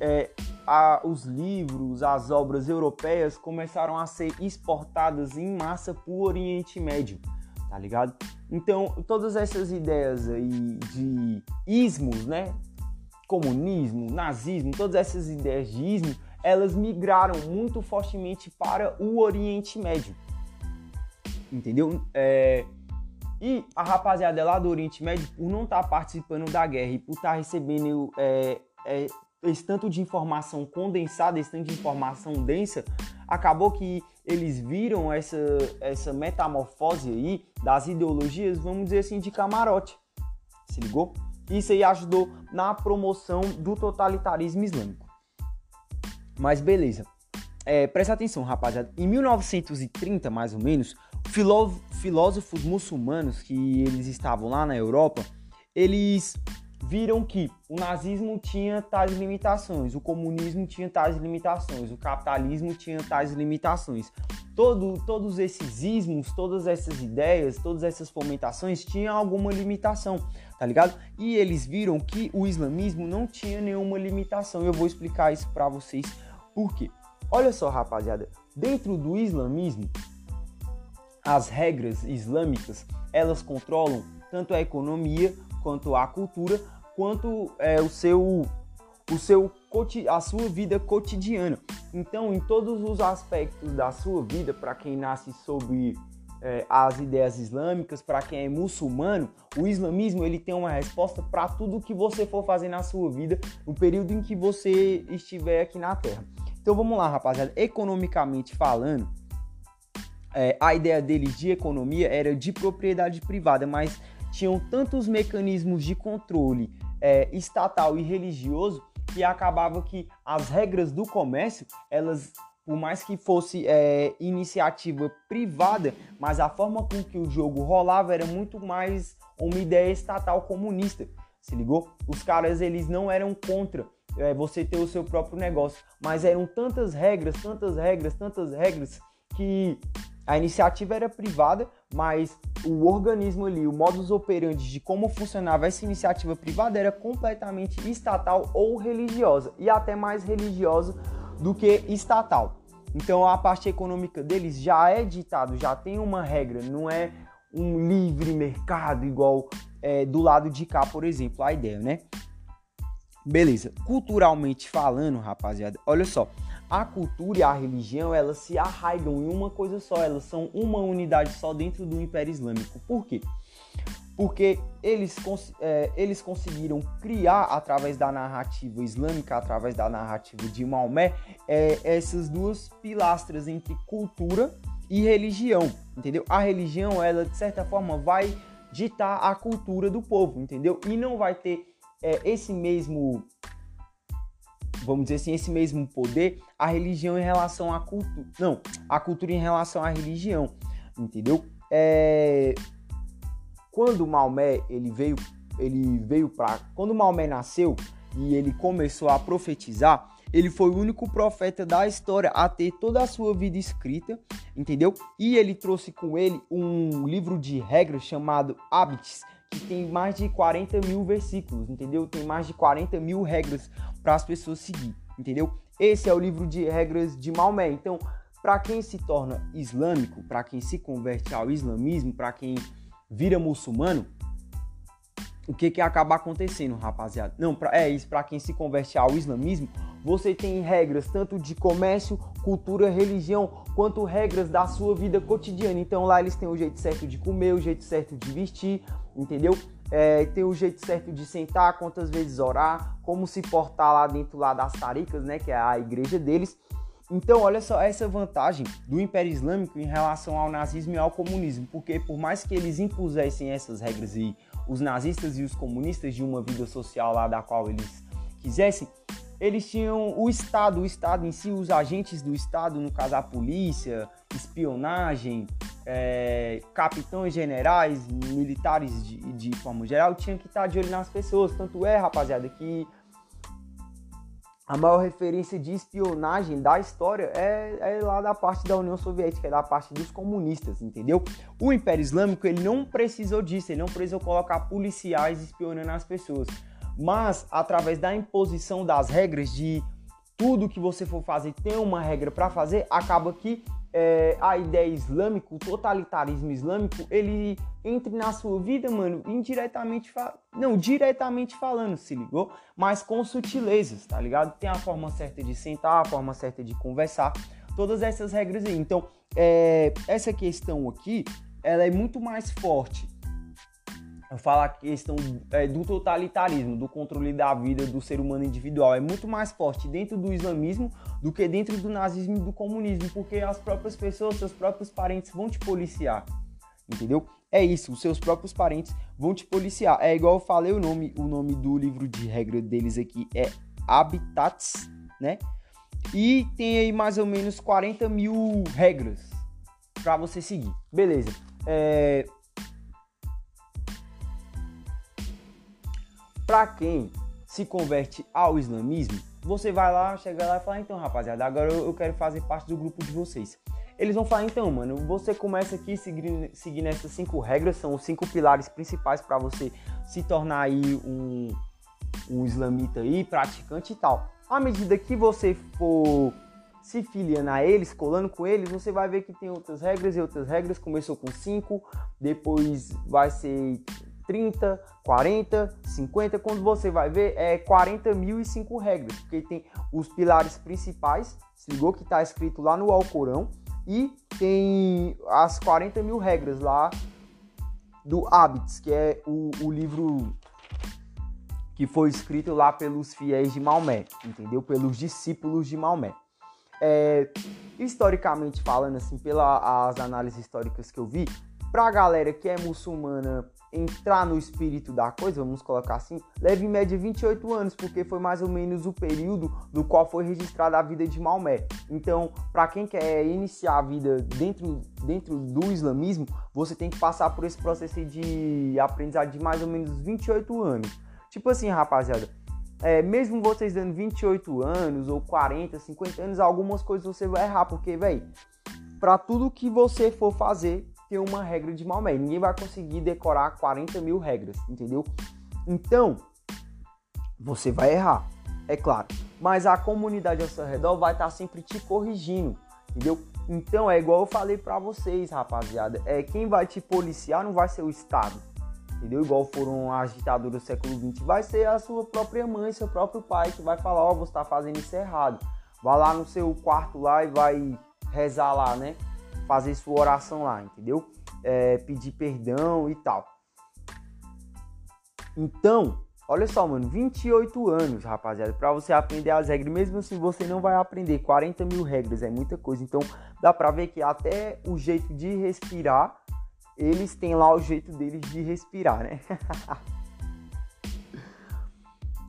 é, a, os livros, as obras europeias começaram a ser exportadas em massa para o Oriente Médio, tá ligado? Então, todas essas ideias aí de ismos, né? Comunismo, nazismo, todas essas ideias de ismo, elas migraram muito fortemente para o Oriente Médio, entendeu? É, e a rapaziada lá do Oriente Médio, por não estar tá participando da guerra e por estar tá recebendo é, é, esse tanto de informação condensada, esse tanto de informação densa, acabou que eles viram essa, essa metamorfose aí das ideologias, vamos dizer assim, de camarote. Se ligou? Isso aí ajudou na promoção do totalitarismo islâmico. Mas beleza. É, presta atenção, rapaziada. Em 1930, mais ou menos, filósofos muçulmanos que eles estavam lá na Europa, eles viram que o nazismo tinha tais limitações, o comunismo tinha tais limitações, o capitalismo tinha tais limitações. Todo, todos esses ismos, todas essas ideias, todas essas fomentações tinham alguma limitação, tá ligado? E eles viram que o islamismo não tinha nenhuma limitação. Eu vou explicar isso para vocês por quê. Olha só, rapaziada, dentro do islamismo, as regras islâmicas, elas controlam tanto a economia quanto a cultura, quanto é, o seu o seu a sua vida cotidiana. Então, em todos os aspectos da sua vida, para quem nasce sob é, as ideias islâmicas, para quem é muçulmano, o islamismo ele tem uma resposta para tudo que você for fazer na sua vida no período em que você estiver aqui na Terra. Então, vamos lá, rapaziada. Economicamente falando, é, a ideia deles de economia era de propriedade privada, mas tinham tantos mecanismos de controle é, estatal e religioso que acabava que as regras do comércio, elas, por mais que fosse é, iniciativa privada, mas a forma com que o jogo rolava era muito mais uma ideia estatal comunista. Se ligou? Os caras eles não eram contra é, você ter o seu próprio negócio, mas eram tantas regras, tantas regras, tantas regras que a iniciativa era privada, mas o organismo ali, o modus operandi de como funcionava essa iniciativa privada era completamente estatal ou religiosa, e até mais religiosa do que estatal. Então a parte econômica deles já é ditado, já tem uma regra, não é um livre mercado igual é, do lado de cá, por exemplo, a ideia, né? Beleza. Culturalmente falando, rapaziada, olha só a cultura e a religião elas se arraigam em uma coisa só, elas são uma unidade só dentro do Império Islâmico. Por quê? Porque eles, é, eles conseguiram criar, através da narrativa islâmica, através da narrativa de Maomé, é, essas duas pilastras entre cultura e religião, entendeu? A religião, ela de certa forma vai ditar a cultura do povo, entendeu? E não vai ter é, esse mesmo vamos dizer assim, esse mesmo poder a religião em relação à cultura. Não, a cultura em relação à religião, entendeu? É... Quando Maomé ele veio, ele veio para. Quando Maomé nasceu e ele começou a profetizar, ele foi o único profeta da história a ter toda a sua vida escrita, entendeu? E ele trouxe com ele um livro de regras chamado Hábitos, que tem mais de 40 mil versículos, entendeu? Tem mais de 40 mil regras para as pessoas seguir, entendeu? Esse é o livro de regras de Maomé. Então, para quem se torna islâmico, para quem se converte ao islamismo, para quem vira muçulmano, o que que acaba acontecendo, rapaziada? Não, pra, é isso, para quem se converte ao islamismo, você tem regras tanto de comércio, cultura, religião, quanto regras da sua vida cotidiana. Então lá eles têm o jeito certo de comer, o jeito certo de vestir, entendeu? É, o jeito certo de sentar, quantas vezes orar, como se portar lá dentro lá das taricas, né, que é a igreja deles. Então, olha só essa vantagem do Império Islâmico em relação ao nazismo e ao comunismo, porque por mais que eles impusessem essas regras e os nazistas e os comunistas de uma vida social lá da qual eles quisessem, eles tinham o Estado, o Estado em si, os agentes do Estado, no caso a polícia, espionagem, é, capitães generais, militares de, de forma geral, tinham que estar de olho nas pessoas. Tanto é, rapaziada, que a maior referência de espionagem da história é, é, lá da parte da União Soviética, é da parte dos comunistas, entendeu? O Império Islâmico ele não precisou disso, ele não precisou colocar policiais espionando as pessoas mas através da imposição das regras de tudo que você for fazer tem uma regra para fazer, acaba que é, a ideia islâmica, o totalitarismo islâmico, ele entre na sua vida, mano, indiretamente, não, diretamente falando, se ligou? Mas com sutilezas, tá ligado? Tem a forma certa de sentar, a forma certa de conversar, todas essas regras aí. Então, é, essa questão aqui, ela é muito mais forte falo a questão é, do totalitarismo, do controle da vida do ser humano individual. É muito mais forte dentro do islamismo do que dentro do nazismo e do comunismo, porque as próprias pessoas, seus próprios parentes vão te policiar. Entendeu? É isso, os seus próprios parentes vão te policiar. É igual eu falei o nome, o nome do livro de regra deles aqui é Habitats, né? E tem aí mais ou menos 40 mil regras para você seguir. Beleza. É... Para quem se converte ao islamismo, você vai lá, chega lá e fala: então, rapaziada, agora eu quero fazer parte do grupo de vocês. Eles vão falar: então, mano, você começa aqui seguindo, seguindo essas cinco regras, são os cinco pilares principais para você se tornar aí um, um islamita aí, praticante e tal. À medida que você for se filiando a eles, colando com eles, você vai ver que tem outras regras e outras regras. Começou com 5, depois vai ser 30, 40, 50. Quando você vai ver, é 40 mil e 5 regras, porque tem os pilares principais, se ligou que está escrito lá no Alcorão, e tem as 40 mil regras lá do Hábitos, que é o, o livro que foi escrito lá pelos fiéis de Maomé, entendeu? Pelos discípulos de Maomé. É, historicamente falando, assim, pelas análises históricas que eu vi, pra galera que é muçulmana entrar no espírito da coisa, vamos colocar assim, leva em média 28 anos, porque foi mais ou menos o período no qual foi registrada a vida de Maomé. Então, para quem quer iniciar a vida dentro, dentro do islamismo, você tem que passar por esse processo de aprendizado de mais ou menos 28 anos. Tipo assim, rapaziada, é, mesmo vocês dando 28 anos ou 40, 50 anos, algumas coisas você vai errar, porque, velho, para tudo que você for fazer, tem uma regra de Maomé. Ninguém vai conseguir decorar 40 mil regras, entendeu? Então, você vai errar, é claro. Mas a comunidade ao seu redor vai estar tá sempre te corrigindo, entendeu? Então, é igual eu falei para vocês, rapaziada. É, quem vai te policiar não vai ser o Estado entendeu? Igual foram as ditaduras do século XX, vai ser a sua própria mãe, seu próprio pai que vai falar, ó, oh, você está fazendo isso errado. Vai lá no seu quarto lá e vai rezar lá, né? Fazer sua oração lá, entendeu? É, pedir perdão e tal. Então, olha só, mano, 28 anos, rapaziada, para você aprender as regras, mesmo assim você não vai aprender 40 mil regras, é muita coisa. Então, dá pra ver que até o jeito de respirar eles têm lá o jeito deles de respirar, né?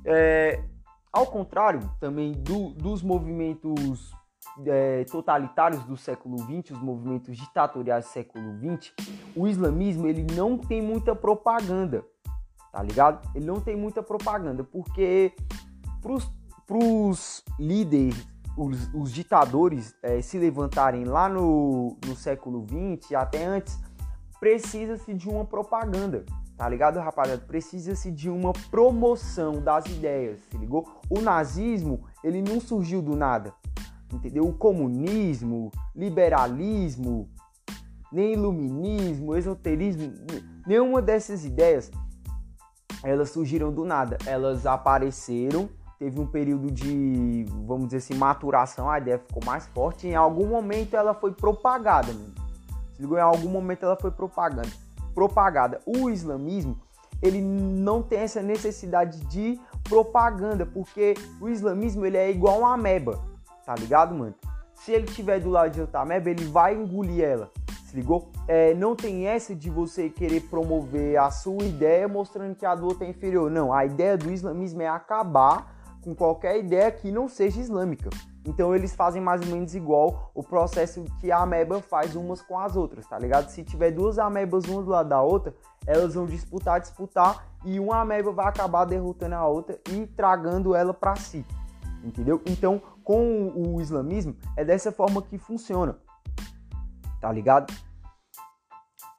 é, ao contrário também do, dos movimentos é, totalitários do século XX, os movimentos ditatoriais do século XX, o islamismo ele não tem muita propaganda, tá ligado? Ele não tem muita propaganda, porque para os líderes, os, os ditadores é, se levantarem lá no, no século XX, até antes, precisa-se de uma propaganda, tá ligado, rapaziada? Precisa-se de uma promoção das ideias, se ligou? O nazismo, ele não surgiu do nada, entendeu? O comunismo, liberalismo, nem iluminismo, esoterismo, nenhuma dessas ideias, elas surgiram do nada, elas apareceram, teve um período de, vamos dizer assim, maturação, a ideia ficou mais forte, em algum momento ela foi propagada, mano se ligou? Em algum momento ela foi propaganda, propagada. O islamismo, ele não tem essa necessidade de propaganda, porque o islamismo ele é igual uma ameba, tá ligado, mano? Se ele tiver do lado de outra ameba, ele vai engolir ela. Se ligou? É, não tem essa de você querer promover a sua ideia mostrando que a do outro é inferior. Não, a ideia do islamismo é acabar com qualquer ideia que não seja islâmica. Então eles fazem mais ou menos igual o processo que a ameba faz umas com as outras, tá ligado? Se tiver duas amebas uma do lado da outra, elas vão disputar, disputar e uma ameba vai acabar derrotando a outra e tragando ela para si. Entendeu? Então, com o islamismo é dessa forma que funciona. Tá ligado?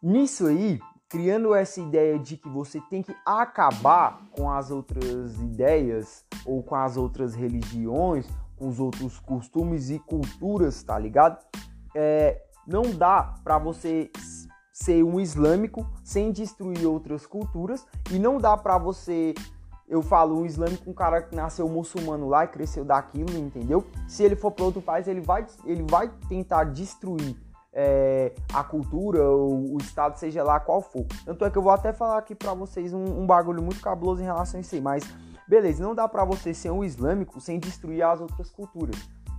Nisso aí, criando essa ideia de que você tem que acabar com as outras ideias ou com as outras religiões com os outros costumes e culturas, tá ligado? É, não dá para você ser um islâmico sem destruir outras culturas e não dá para você eu falo um islâmico um cara que nasceu muçulmano lá e cresceu daquilo, entendeu? Se ele for para outro país, ele vai ele vai tentar destruir é, a cultura, o, o, estado, seja lá qual for. Tanto é que eu vou até falar aqui para vocês um, um bagulho muito cabuloso em relação a isso aí, mas Beleza, não dá para você ser um islâmico sem destruir as outras culturas,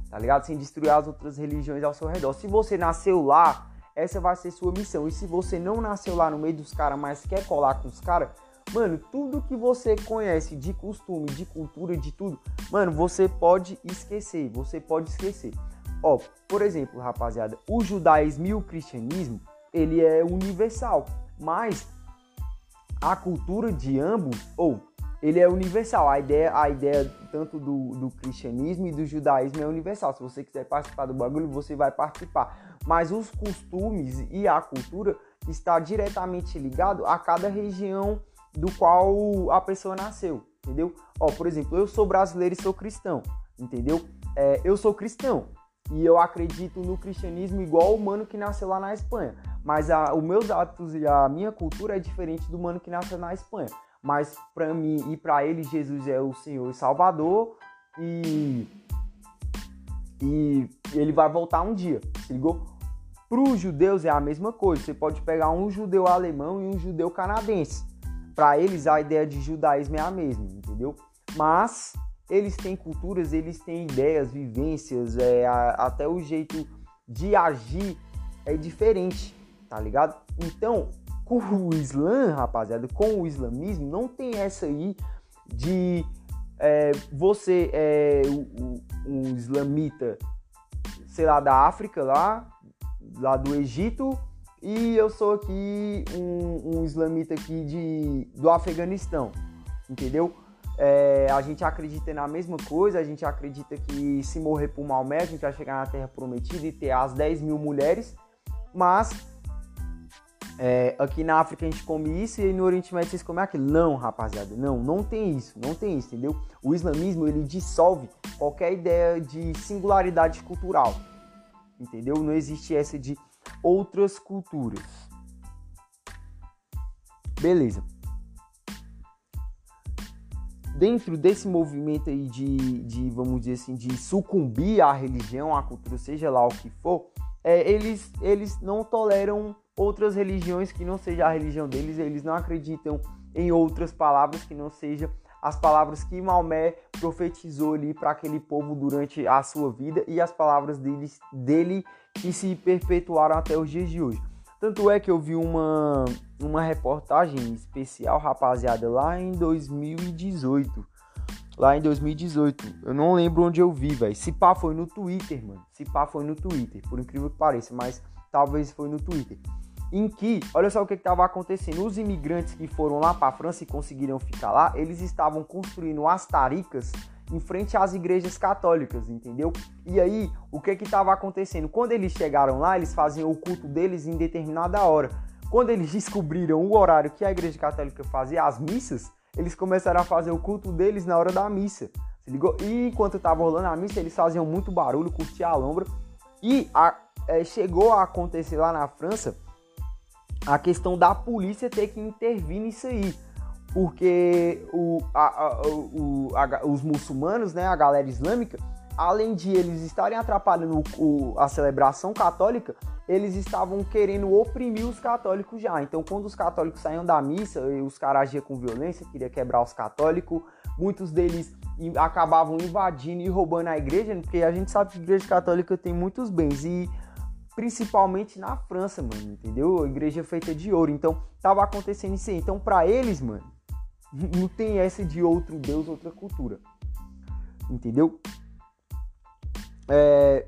tá ligado? Sem destruir as outras religiões ao seu redor. Se você nasceu lá, essa vai ser sua missão. E se você não nasceu lá no meio dos caras, mas quer colar com os caras, mano, tudo que você conhece de costume, de cultura, de tudo, mano, você pode esquecer. Você pode esquecer. Ó, por exemplo, rapaziada, o judaísmo e o cristianismo, ele é universal, mas a cultura de ambos, ou ele é universal. A ideia, a ideia tanto do, do cristianismo e do judaísmo é universal. Se você quiser participar do bagulho, você vai participar. Mas os costumes e a cultura está diretamente ligado a cada região do qual a pessoa nasceu, entendeu? Ó, por exemplo, eu sou brasileiro e sou cristão, entendeu? É, eu sou cristão e eu acredito no cristianismo igual o mano que nasceu lá na Espanha. Mas a, os meus hábitos e a minha cultura é diferente do mano que nasceu na Espanha. Mas para mim e para ele, Jesus é o Senhor e Salvador e, e ele vai voltar um dia, se ligou? Para os judeus é a mesma coisa. Você pode pegar um judeu alemão e um judeu canadense. Para eles a ideia de judaísmo é a mesma, entendeu? Mas eles têm culturas, eles têm ideias, vivências, é, a, até o jeito de agir é diferente, tá ligado? Então, com o Islã, rapaziada, com o islamismo, não tem essa aí de é, você é um, um islamita, sei lá, da África lá, lá do Egito, e eu sou aqui um, um islamita aqui de, do Afeganistão, entendeu? É, a gente acredita na mesma coisa, a gente acredita que se morrer por Maomé, a gente vai chegar na Terra Prometida e ter as 10 mil mulheres, mas é, aqui na África a gente come isso e no Oriente Médio vocês comem aquilo. Não, rapaziada, não, não tem isso, não tem isso, entendeu? O islamismo ele dissolve qualquer ideia de singularidade cultural, entendeu? Não existe essa de outras culturas. Beleza. Dentro desse movimento aí de, de, vamos dizer assim, de sucumbir à religião, à cultura, seja lá o que for, é, eles, eles não toleram outras religiões que não seja a religião deles, eles não acreditam em outras palavras que não sejam as palavras que Maomé profetizou ali para aquele povo durante a sua vida e as palavras dele, dele que se perpetuaram até os dias de hoje. Tanto é que eu vi uma, uma reportagem especial, rapaziada, lá em 2018. Lá em 2018. Eu não lembro onde eu vi, velho. Se pá foi no Twitter, mano. Se pá foi no Twitter, por incrível que pareça, mas talvez foi no Twitter em que, olha só o que estava acontecendo, os imigrantes que foram lá para a França e conseguiram ficar lá, eles estavam construindo as taricas em frente às igrejas católicas, entendeu? E aí, o que que estava acontecendo? Quando eles chegaram lá, eles faziam o culto deles em determinada hora. Quando eles descobriram o horário que a igreja católica fazia as missas, eles começaram a fazer o culto deles na hora da missa. Se ligou? E enquanto estava rolando a missa, eles faziam muito barulho, curtiam a lombra. E a, é, chegou a acontecer lá na França a questão da polícia ter que intervir nisso aí. Porque o, a, a, o, a, os muçulmanos, né, a galera islâmica, além de eles estarem atrapalhando o, a celebração católica, eles estavam querendo oprimir os católicos já. Então, quando os católicos saíam da missa, os caras agiam com violência, queria quebrar os católicos, muitos deles acabavam invadindo e roubando a igreja, porque a gente sabe que a igreja católica tem muitos bens e principalmente na França, mano, entendeu? A igreja é feita de ouro, então tava acontecendo isso aí. Então, para eles, mano, não tem essa de outro Deus, outra cultura, entendeu? É,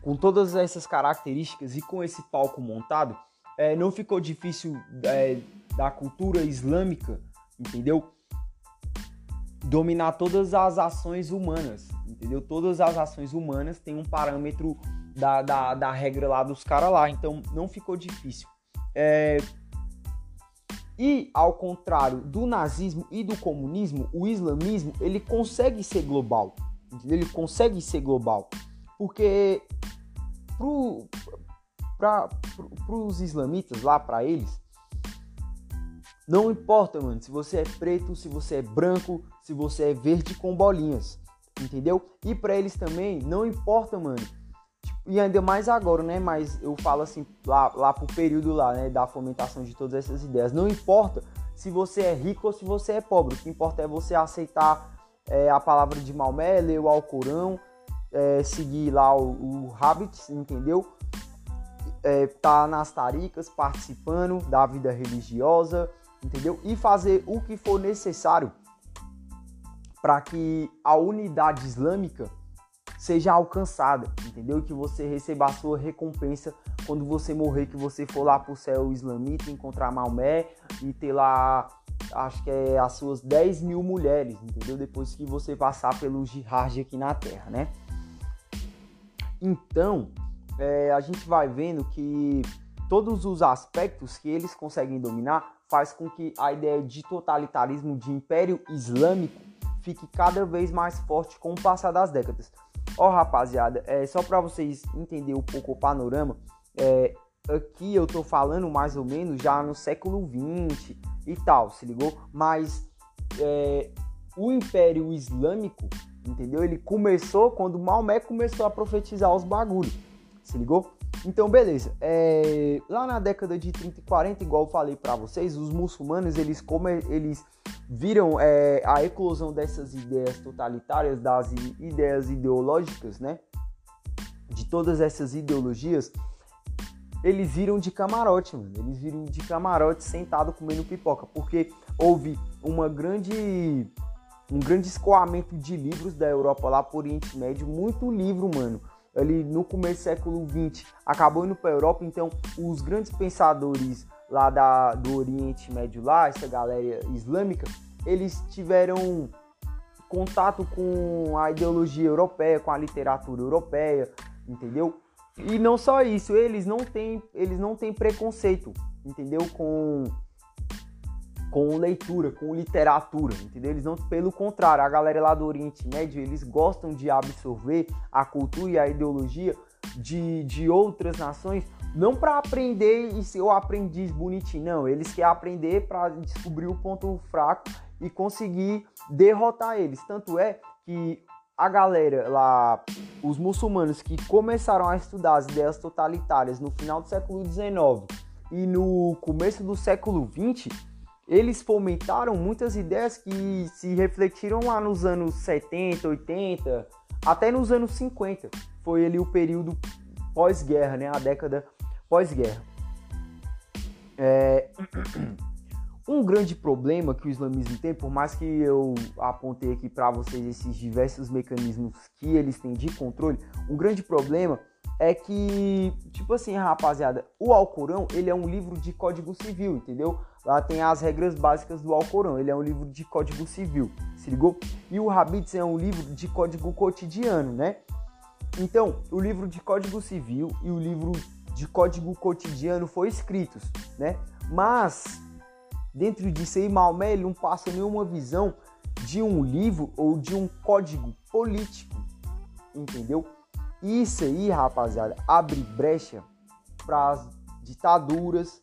com todas essas características e com esse palco montado, é, não ficou difícil é, da cultura islâmica, entendeu? Dominar todas as ações humanas, entendeu? Todas as ações humanas têm um parâmetro da, da, da regra lá dos caras lá, então não ficou difícil. É... E ao contrário do nazismo e do comunismo, o islamismo ele consegue ser global, ele consegue ser global, porque para pro, os islamitas lá, para eles, não importa, mano, se você é preto, se você é branco, se você é verde com bolinhas, entendeu? E para eles também não importa, mano, e ainda mais agora, né? Mas eu falo assim, lá, lá pro período lá, né? Da fomentação de todas essas ideias. Não importa se você é rico ou se você é pobre. O que importa é você aceitar é, a palavra de Maomé, ler o Alcorão, é, seguir lá o, o entendeu? É, tá nas taricas, participando da vida religiosa, entendeu? E fazer o que for necessário para que a unidade islâmica seja alcançada, entendeu? Que você receba a sua recompensa quando você morrer, que você for lá pro céu islamita, encontrar Maomé e ter lá, acho que é as suas 10 mil mulheres, entendeu? Depois que você passar pelo jihad aqui na Terra, né? Então, é, a gente vai vendo que todos os aspectos que eles conseguem dominar faz com que a ideia de totalitarismo de império islâmico fique cada vez mais forte com o passar das décadas. Ó, oh, rapaziada, é só para vocês entenderem um pouco o panorama, é, aqui eu tô falando mais ou menos já no século 20 e tal, se ligou? Mas é, o Império Islâmico, entendeu? Ele começou quando Maomé começou a profetizar os bagulhos, se ligou? Então, beleza. É, lá na década de 30 e 40, igual eu falei para vocês, os muçulmanos eles, como eles viram é, a eclosão dessas ideias totalitárias, das ideias ideológicas, né? De todas essas ideologias, eles viram de camarote, mano. Eles viram de camarote sentado comendo pipoca, porque houve uma grande um grande escoamento de livros da Europa lá por Oriente Médio, muito livro, mano ali no começo do século XX acabou indo para a Europa, então os grandes pensadores lá da, do Oriente Médio lá, essa galera islâmica, eles tiveram contato com a ideologia europeia, com a literatura europeia, entendeu? E não só isso, eles não têm, eles não têm preconceito, entendeu? Com com leitura, com literatura, entendeu? Eles não, pelo contrário, a galera lá do Oriente Médio, eles gostam de absorver a cultura e a ideologia de, de outras nações, não para aprender e ser o aprendiz bonitinho, não. Eles querem aprender para descobrir o ponto fraco e conseguir derrotar eles. Tanto é que a galera lá, os muçulmanos que começaram a estudar as ideias totalitárias no final do século XIX e no começo do século XX, eles fomentaram muitas ideias que se refletiram lá nos anos 70, 80, até nos anos 50. Foi ali o período pós-guerra, né? A década pós-guerra. É... Um grande problema que o islamismo tem, por mais que eu apontei aqui para vocês esses diversos mecanismos que eles têm de controle, um grande problema é que, tipo assim, rapaziada, o Alcorão, ele é um livro de código civil, entendeu? Lá tem as regras básicas do Alcorão. Ele é um livro de código civil, se ligou? E o Habits é um livro de código cotidiano, né? Então, o livro de código civil e o livro de código cotidiano foram escritos, né? Mas, dentro disso aí, Maomé ele não passa nenhuma visão de um livro ou de um código político, entendeu? Isso aí, rapaziada, abre brecha para as ditaduras,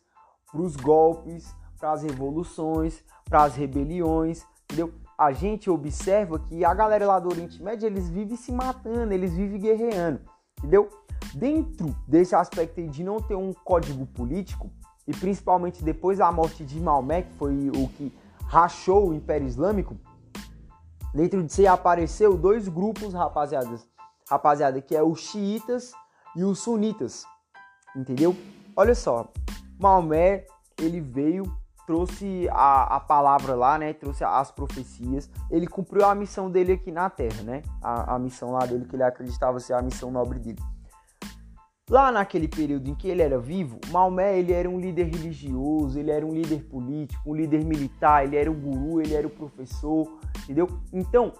para os golpes, para as revoluções, para as rebeliões, entendeu? A gente observa que a galera lá do Oriente Médio, eles vivem se matando, eles vivem guerreando, entendeu? Dentro desse aspecto de não ter um código político, e principalmente depois da morte de Maomé, que foi o que rachou o Império Islâmico, dentro de si apareceu dois grupos, rapaziadas, rapaziada, que é os xiitas e os sunitas, entendeu? Olha só, Maomé, ele veio trouxe a, a palavra lá, né? Trouxe as profecias. Ele cumpriu a missão dele aqui na Terra, né? A, a missão lá dele que ele acreditava ser a missão nobre dele. Lá naquele período em que ele era vivo, Maomé ele era um líder religioso, ele era um líder político, um líder militar, ele era o guru, ele era o professor, entendeu? Então,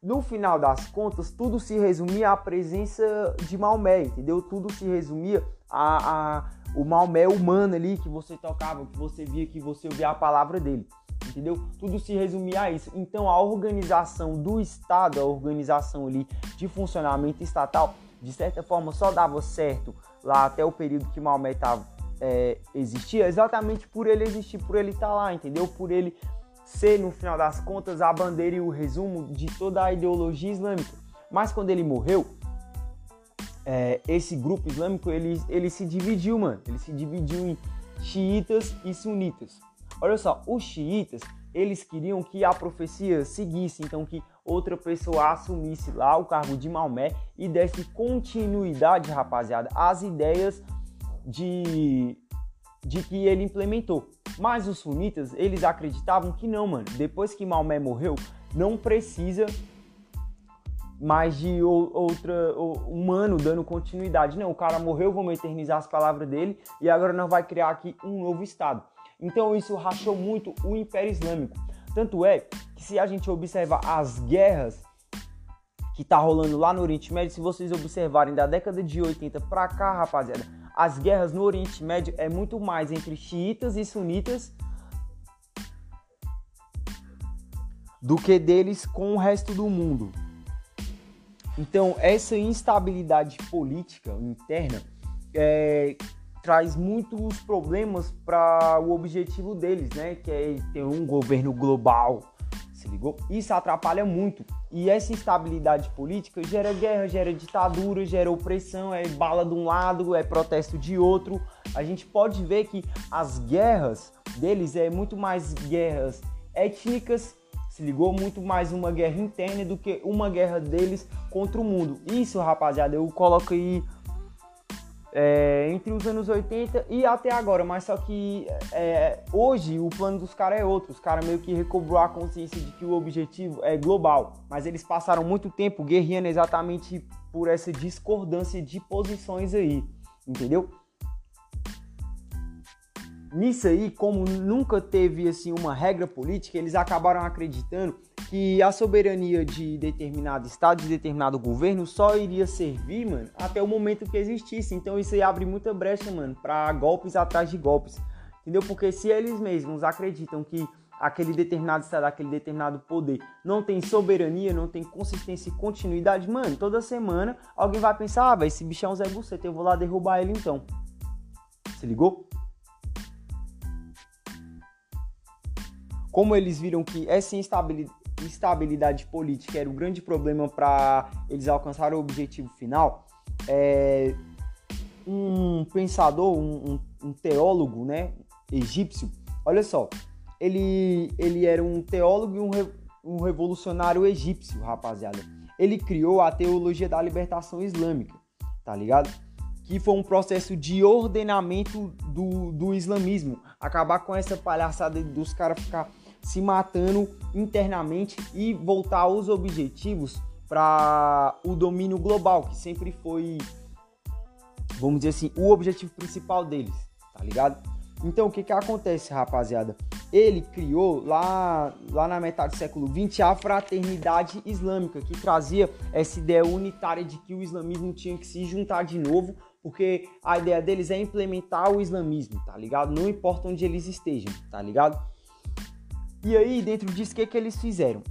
no final das contas, tudo se resumia à presença de Maomé, entendeu? Tudo se resumia a, a o Maomé humano ali que você tocava, que você via, que você ouvia a palavra dele. Entendeu? Tudo se resumia a isso. Então a organização do Estado, a organização ali de funcionamento estatal, de certa forma só dava certo lá até o período que Maomé tava, é, existia, exatamente por ele existir, por ele estar tá lá, entendeu? Por ele ser, no final das contas, a bandeira e o resumo de toda a ideologia islâmica. Mas quando ele morreu, é, esse grupo islâmico ele, ele se dividiu, mano. Ele se dividiu em xiitas e sunitas. Olha só, os xiitas eles queriam que a profecia seguisse, então que outra pessoa assumisse lá o cargo de Maomé e desse continuidade, rapaziada, às ideias de, de que ele implementou. Mas os sunitas, eles acreditavam que não, mano. Depois que Maomé morreu, não precisa mais de outra humano dando continuidade. Não, o cara morreu, vamos eternizar as palavras dele e agora nós vai criar aqui um novo estado. Então isso rachou muito o Império Islâmico. Tanto é que se a gente observar as guerras que tá rolando lá no Oriente Médio, se vocês observarem da década de 80 para cá, rapaziada, as guerras no Oriente Médio é muito mais entre xiitas e sunitas do que deles com o resto do mundo. Então, essa instabilidade política interna é, traz muitos problemas para o objetivo deles, né? Que é ter um governo global, se ligou? Isso atrapalha muito. E essa instabilidade política gera guerra, gera ditadura, gera opressão, é bala de um lado, é protesto de outro. A gente pode ver que as guerras deles é muito mais guerras étnicas se ligou muito mais uma guerra interna do que uma guerra deles contra o mundo. Isso, rapaziada, eu coloco aí é, entre os anos 80 e até agora, mas só que é, hoje o plano dos caras é outro. Os caras meio que recobrou a consciência de que o objetivo é global, mas eles passaram muito tempo guerreando exatamente por essa discordância de posições aí, entendeu? nisso aí, como nunca teve assim uma regra política, eles acabaram acreditando que a soberania de determinado estado, de determinado governo, só iria servir, mano, até o momento que existisse. Então isso aí abre muita brecha, mano, para golpes atrás de golpes. Entendeu? Porque se eles mesmos acreditam que aquele determinado estado, aquele determinado poder não tem soberania, não tem consistência e continuidade, mano, toda semana alguém vai pensar, ah, esse bichão é Zé Buceta, eu vou lá derrubar ele então. Se ligou? como eles viram que essa instabilidade política era o grande problema para eles alcançarem o objetivo final, é, um pensador, um, um, um, teólogo, né, egípcio, olha só, ele, ele era um teólogo e um, um revolucionário egípcio, rapaziada. Ele criou a teologia da libertação islâmica, tá ligado? Que foi um processo de ordenamento do, do islamismo. Acabar com essa palhaçada dos caras ficar se matando internamente e voltar aos objetivos para o domínio global, que sempre foi, vamos dizer assim, o objetivo principal deles, tá ligado? Então, o que que acontece, rapaziada? Ele criou lá, lá na metade do século XX a fraternidade islâmica, que trazia essa ideia unitária de que o islamismo tinha que se juntar de novo, porque a ideia deles é implementar o islamismo, tá ligado? Não importa onde eles estejam, tá ligado? E aí, dentro disso, o que, que eles fizeram?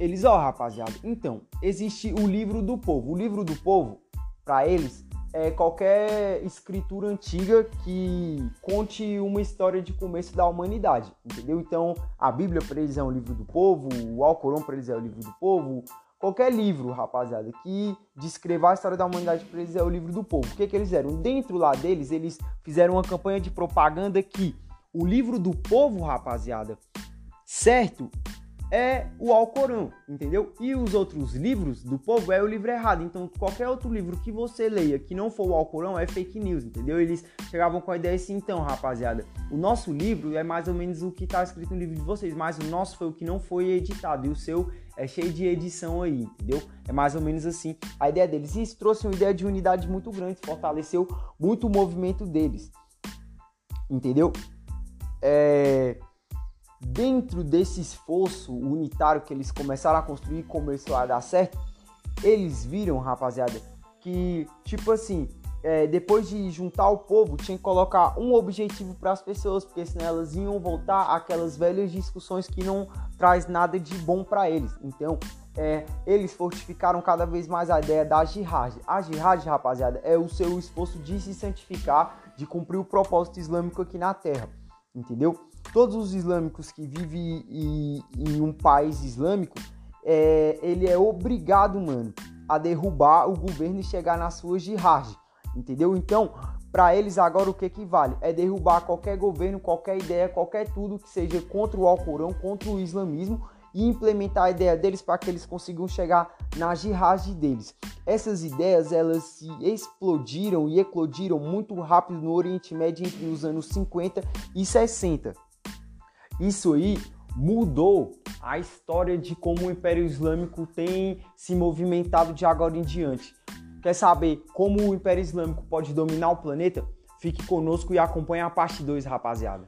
Eles, ó, rapaziada, então, existe o livro do povo. O livro do povo, para eles, é qualquer escritura antiga que conte uma história de começo da humanidade, entendeu? Então, a Bíblia para eles é um livro do povo, o Alcorão para eles é o livro do povo, qualquer livro, rapaziada, que descreva a história da humanidade para eles é o livro do povo. O que que eles fizeram? Dentro lá deles, eles fizeram uma campanha de propaganda que o livro do povo, rapaziada, certo é o Alcorão, entendeu? E os outros livros do povo é o livro errado. Então, qualquer outro livro que você leia que não for o Alcorão é fake news, entendeu? Eles chegavam com a ideia assim, então, rapaziada, o nosso livro é mais ou menos o que está escrito no livro de vocês, mas o nosso foi o que não foi editado e o seu é cheio de edição aí, entendeu? É mais ou menos assim a ideia deles. E isso trouxe uma ideia de unidade muito grande, fortaleceu muito o movimento deles, entendeu? É dentro desse esforço unitário que eles começaram a construir começou a dar certo, eles viram, rapaziada, que tipo assim, é, depois de juntar o povo, tinha que colocar um objetivo para as pessoas, porque senão elas iam voltar àquelas velhas discussões que não traz nada de bom para eles. Então, é, eles fortificaram cada vez mais a ideia da jihad. A jihad, rapaziada, é o seu esforço de se santificar, de cumprir o propósito islâmico aqui na Terra, entendeu? Todos os islâmicos que vivem em, um país islâmico, é, ele é obrigado, mano, a derrubar o governo e chegar na sua jihad, entendeu? Então, para eles agora o que que vale? É derrubar qualquer governo, qualquer ideia, qualquer tudo que seja contra o Alcorão, contra o islamismo e implementar a ideia deles para que eles consigam chegar na jihad deles. Essas ideias elas se explodiram e eclodiram muito rápido no Oriente Médio entre os anos 50 e 60. Isso aí mudou a história de como o Império Islâmico tem se movimentado de agora em diante. Quer saber como o Império Islâmico pode dominar o planeta? Fique conosco e acompanhe a parte 2, rapaziada.